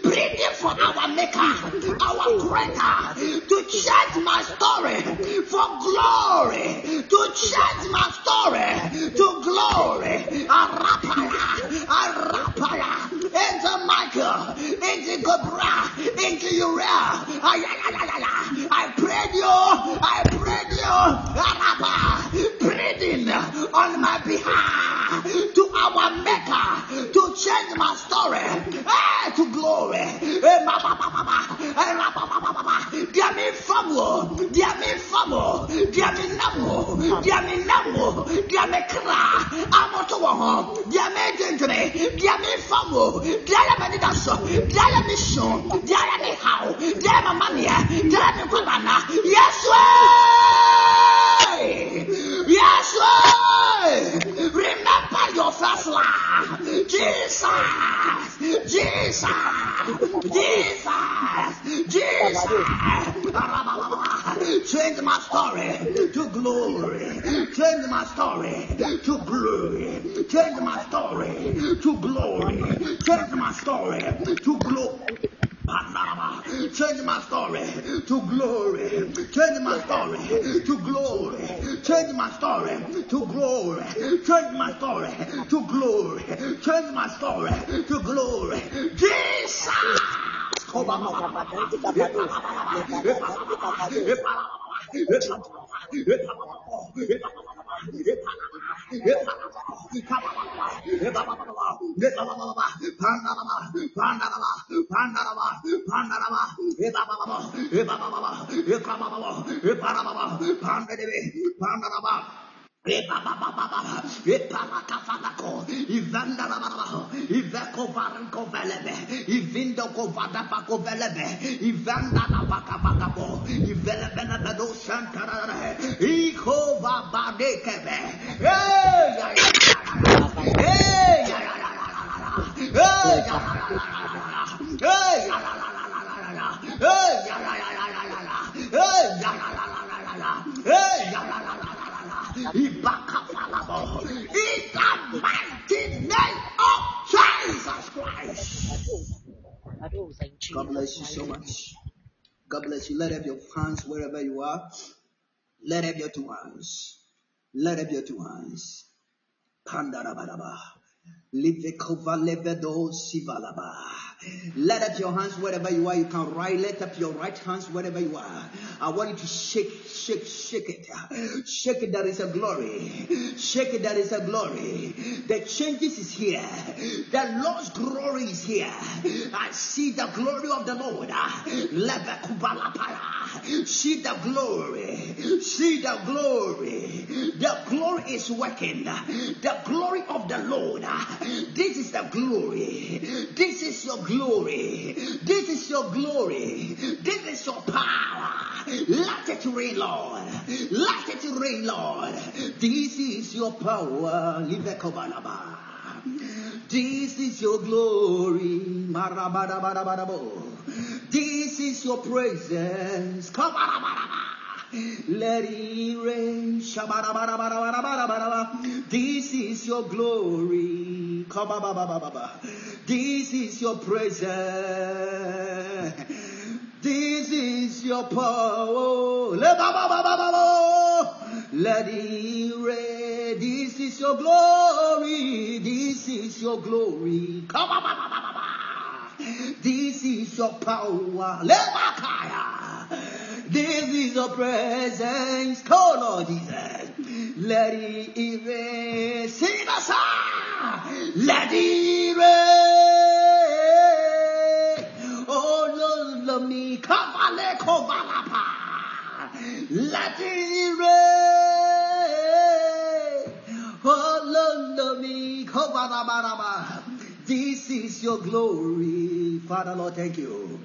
breathing for our maker, our creator, to change my story for glory, to change my story to glory. Arapaya, Arapaya, into Michael, into Gabriel, into Uriah. I prayed you, I prayed you, breathing on my behalf to our Maker to change my story. Eh, to glory. Dear me, famo, dear me, famo, dear me, namo, dear me, namo, dear me, kra, amoto, dear me, gently, dear me, famo, biara bɛdeda so biara ne hyo biara ne haw biara mama meɛ biara ne kwabana yɛsoe eh! yɛsoe remember your first love, Jesus, Jesus, Jesus, Jesus. Change my story to glory. Change my story to glory. Change my story to glory. Change my story to glory. Change my story to glory. Change my story to glory. Change my story to glory. Change my story to glory. Change my story to glory. Jesus. Baba, Hey, in the mighty name of Jesus Christ. God bless you so much. God bless you. Let up your hands wherever you are. Let up your two hands. Let up your two hands. Pandarabadaba. Livekova levedo sivalaba. Let up your hands wherever you are. You can right, let up your right hands wherever you are. I want you to shake, shake, shake it. Shake it, there is a glory. Shake it, there is a glory. The changes is here. The Lord's glory is here. I see the glory of the Lord. See the glory. See the glory. The glory is working. The glory of the Lord. This is the glory. This is your glory. This is your glory. This is your power. Let it rain, Lord. Let it rain, Lord. This is your power. This is your glory. This is your presence. Come let it rain. This is your glory. This is your presence. This is your power. Let it rain. This is your glory. This is your glory. This is your power. This is your presence. Call Lord Jesus. Let it rain. Sing. Let it rain. Oh, Lord, love me. Come on, let go. Let it rain. Oh, Lord, love me. Come on, this is your glory. Father, Lord, thank you.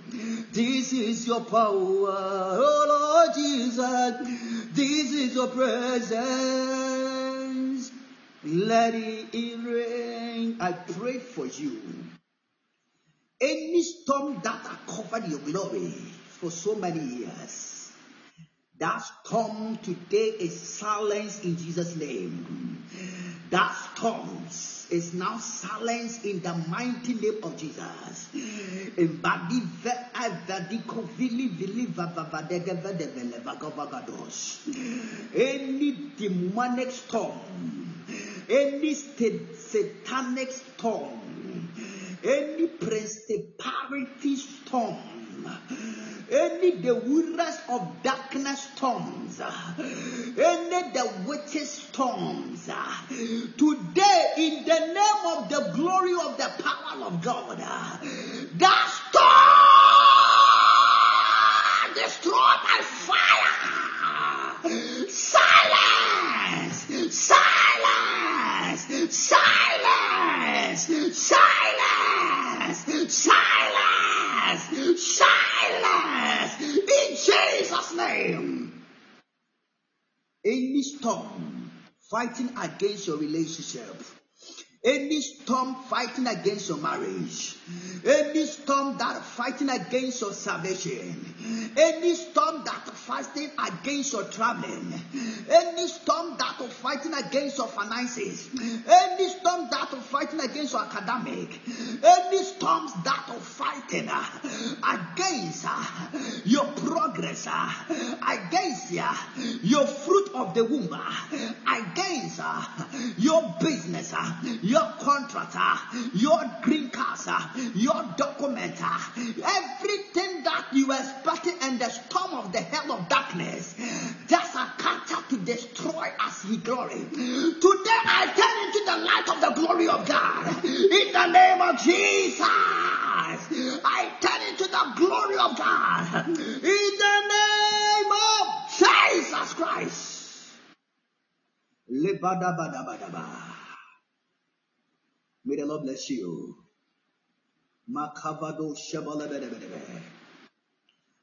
This is your power, oh Lord Jesus. This is your presence. Let it rain. I pray for you. Any storm that has covered your glory for so many years, that storm today is silenced in Jesus' name. That storms is now silenced in the mighty name of Jesus. Any demonic storm, any satanic storm, any principality storm (laughs) any the rulers of darkness storms, (laughs) any the witches storms, (laughs) today in the name of the glory of the power of God, that storm destroyed by fire. Silence! Silence! Silence! Silence! Silence! Silence! In Name. Any storm fighting against your relationship, any storm fighting against your marriage, any storm that fighting against your salvation, any storm that fighting against your traveling, any storm that fighting against your finances, any storm that fighting against your academic, any storms that fighting uh, against uh, your progress, uh, against your fruit of the womb, against your business, your contractor, ah. your green card, ah. your document, ah. everything that you are expecting and the storm of the hell of darkness just a counter to destroy as he glory. Today I turn into the light of the glory of God. In the name of Jesus. I turn into the glory of God. In the name of Jesus Christ. May the Lord bless you. Makavado Shabalabedebedebe.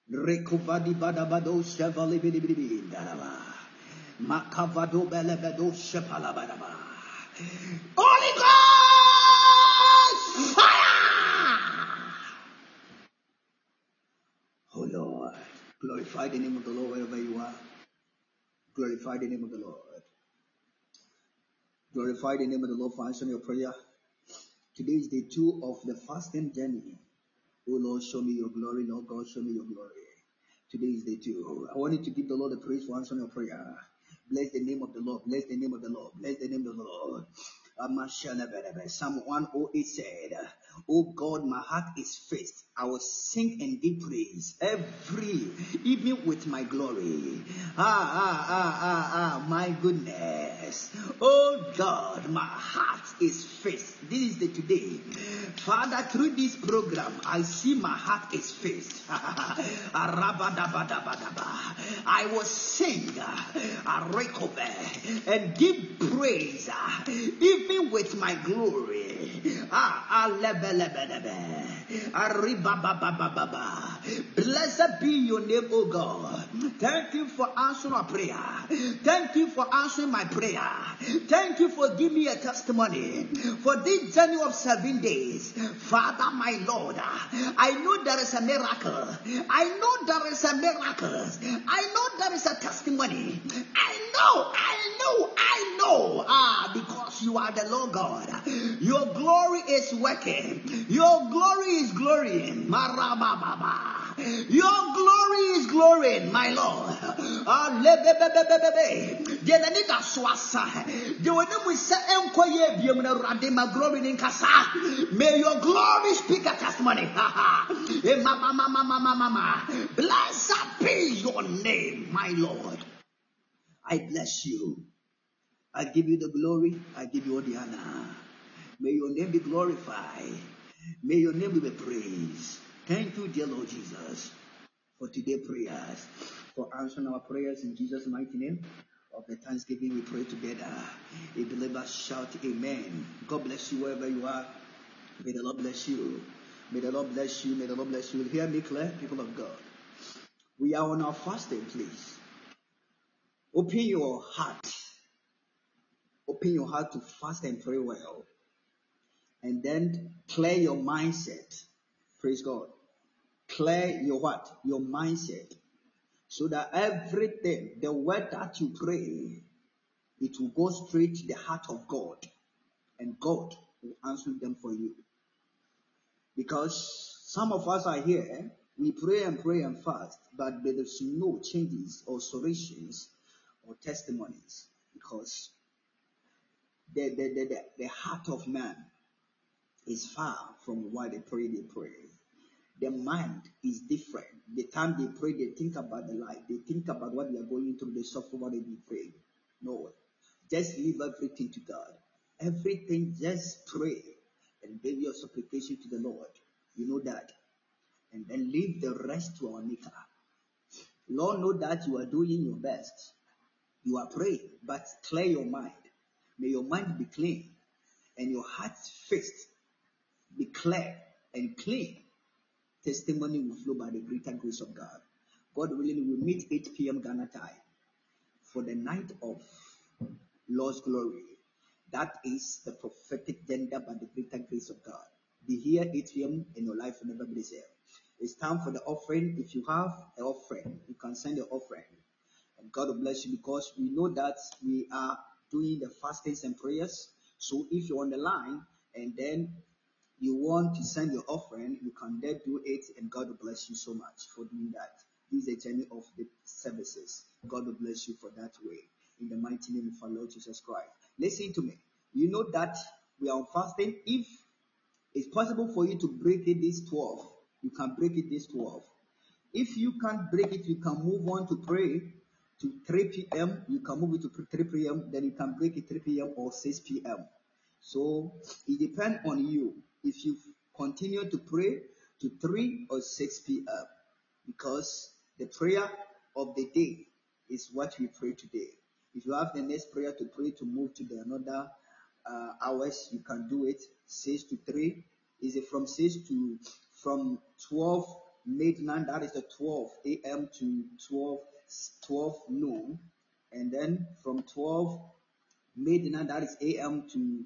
Rekuvadi Badabado Shavalibidibidi Daraba. Makavado Belebedo Shapalabadaba. Holy Ghost! Fire! Oh Lord, glorify the name of the Lord wherever you are. Glorify the name of the Lord. Glorify the name of the Lord for answering your prayer. Today is day two of the fasting journey. Oh Lord, show me your glory. Lord God, show me your glory. Today is day two. I want you to give the Lord the praise for answering your prayer. Bless the name of the Lord. Bless the name of the Lord. Bless the name of the Lord. Psalm 108 said, Oh God, my heart is fixed. I will sing and give praise every, even with my glory. Ah, ah, ah, ah, ah, my goodness. Oh God, my heart is fixed. This is the today. Father, through this program, I see my heart is fixed. (laughs) I will sing, I recover, and give praise, even with my glory. Ah, Arriba ba ba ba ba ba. Blessed be your name, O God. Thank you for answering our prayer. Thank you for answering my prayer. Thank you for giving me a testimony for this journey of seven days. Father, my Lord, I know there is a miracle. I know there is a miracle. I know there is a testimony. I know, I know, I know. Ah, because you are the Lord God. Your glory is working. Your glory is glorying. Your glory is glorying, my Lord. deɛ n'ani da so asa. Deɛ wɔne mu sɛ ɛnkɔ yɛ biom na awurade ma glory ne nkasa. May your glory speak a testimony. Blessed be your name my lord. I bless you. I give you the glory. I give you all the honor. May your name be glorified. May your name be praised thank you dear lord jesus for today's prayers for answering our prayers in jesus mighty name of the Thanksgiving we pray together. A believer shout Amen. God bless you wherever you are. May the Lord bless you. May the Lord bless you. May the Lord bless you. Hear me clear, people of God. We are on our fasting, please. Open your heart. Open your heart to fast and pray well. And then clear your mindset. Praise God. Clear your what? Your mindset so that everything, the word that you pray, it will go straight to the heart of God, and God will answer them for you. Because some of us are here, we pray and pray and fast, but there is no changes or solutions or testimonies because the, the, the, the, the heart of man is far from what they pray, they pray. The mind is different. The time they pray, they think about the life. They think about what they are going through. They suffer what they pray. No. Just leave everything to God. Everything, just pray and give your supplication to the Lord. You know that. And then leave the rest to our Maker. Lord, know that you are doing your best. You are praying, but clear your mind. May your mind be clean and your heart fixed be clear and clean testimony will flow by the greater grace of God. God willing, we meet 8 p.m. Ghana time for the night of Lord's glory. That is the prophetic gender by the greater grace of God. Be here 8 p.m. and your life will never be the same. It's time for the offering. If you have an offering, you can send your offering. And God will bless you because we know that we are doing the fastings and prayers. So if you're on the line and then you want to send your offering, you can then do it, and God will bless you so much for doing that. This is a journey of the services. God will bless you for that way. In the mighty name of our Lord Jesus Christ. Listen to me. You know that we are fasting. If it's possible for you to break it this 12, you can break it this 12. If you can't break it, you can move on to pray to 3 p.m. You can move it to 3 p.m. Then you can break it 3 p.m. or 6 p.m. So it depends on you if you continue to pray to 3 or 6 p.m. because the prayer of the day is what we pray today. If you have the next prayer to pray to move to the another uh, hours, you can do it 6 to 3. Is it from 6 to from 12 midnight? That is the 12 a.m. to 12 12 noon, and then from 12 midnight that is a.m. to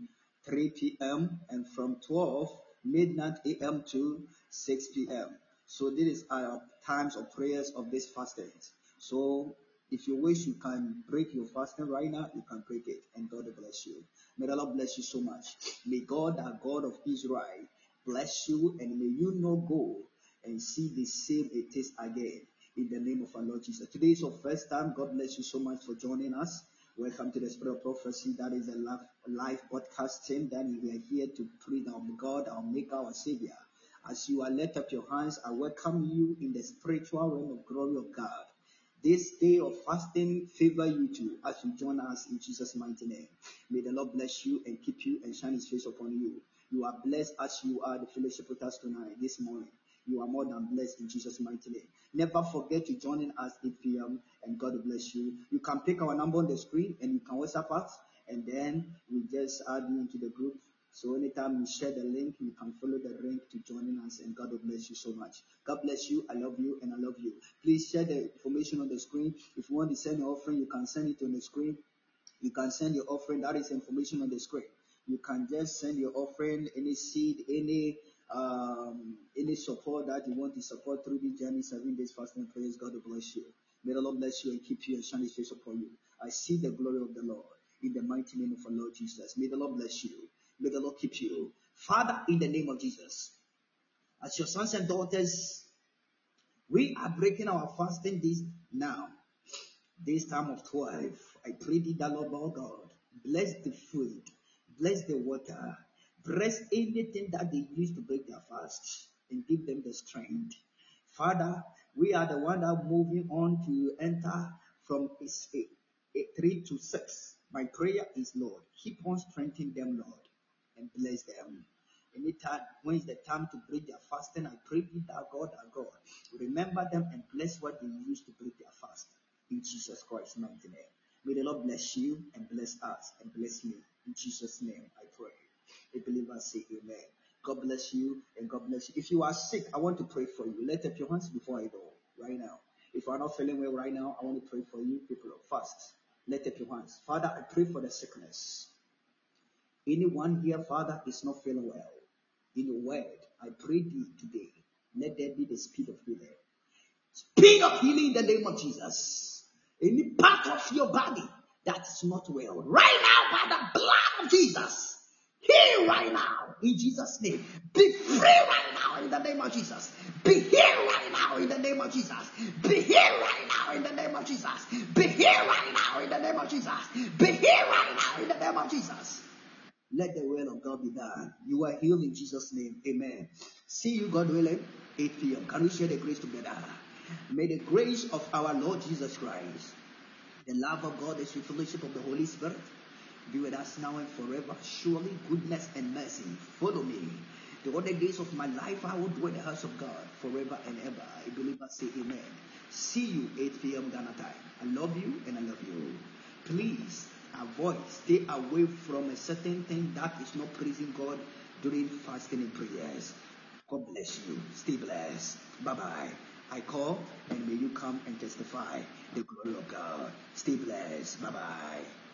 3 p.m. and from 12 midnight a.m. to 6 p.m. So this is our times of prayers of this fasting. So if you wish, you can break your fasting right now. You can break it, and God bless you. May the Lord bless you so much. May God, our God of Israel, bless you, and may you not go and see the same it is again. In the name of our Lord Jesus. Today is your first time. God bless you so much for joining us. Welcome to the Spirit of Prophecy. That is a live, live broadcasting. Then we are here to pray on God, our Maker, our Savior. As you are lift up your hands, I welcome you in the spiritual realm of glory of God. This day of fasting favor you too as you join us in Jesus' mighty name. May the Lord bless you and keep you and shine his face upon you. You are blessed as you are the fellowship with us tonight, this morning. You are more than blessed in Jesus' mighty name. Never forget to join in us 8 p.m. and God bless you. You can pick our number on the screen and you can WhatsApp us and then we just add you into the group. So anytime you share the link, you can follow the link to joining us and God bless you so much. God bless you. I love you and I love you. Please share the information on the screen. If you want to send an offering, you can send it on the screen. You can send your offering. That is information on the screen. You can just send your offering, any seed, any um, any support that you want to support through the journey, seven days fasting prayers, God bless you. May the Lord bless you and keep you and shine his face upon you. I see the glory of the Lord in the mighty name of our Lord Jesus. May the Lord bless you. May the Lord keep you. Father, in the name of Jesus, as your sons and daughters, we are breaking our fasting this now. This time of 12, I pray thee, the Lord our God, bless the food, bless the water, Bless anything that they use to break their fast and give them the strength. Father, we are the one that moving on to enter from a, a, 3 to 6. My prayer is, Lord, keep on strengthening them, Lord, and bless them. Anytime, when is the time to break their fasting, I pray that God, our God, remember them and bless what they use to break their fast. In Jesus Christ's mighty name. May the Lord bless you and bless us and bless me. In Jesus' name, I pray. A believer say amen. God bless you and God bless you. If you are sick, I want to pray for you. Let up your hands before I go right now. If you are not feeling well right now, I want to pray for you. People of fast. Let up your hands. Father, I pray for the sickness. Anyone here, Father, is not feeling well. In your word, I pray thee today. Let there be the speed of healing. Speed of healing in the name of Jesus. Any part of your body that is not well, right now by the blood of Jesus. Heal right now in Jesus' name. Be free right now in the name of Jesus. Be healed right now in the name of Jesus. Be healed right now in the name of Jesus. Be healed right now in the name of Jesus. Be healed right now in the name of Jesus. Let the will of God be done. You are healed in Jesus' name. Amen. See you, God willing, 8 p.m. Can we share the grace together? May the grace of our Lord Jesus Christ, the love of God, the sweet fellowship of the Holy Spirit, be with us now and forever. Surely goodness and mercy follow me. The other days of my life, I will dwell in the house of God forever and ever. I believe I say amen. See you 8 p.m. Ghana time. I love you and I love you. Please avoid, stay away from a certain thing that is not pleasing God during fasting and prayers. God bless you. Stay blessed. Bye bye. I call and may you come and testify the glory of God. Stay blessed. Bye bye.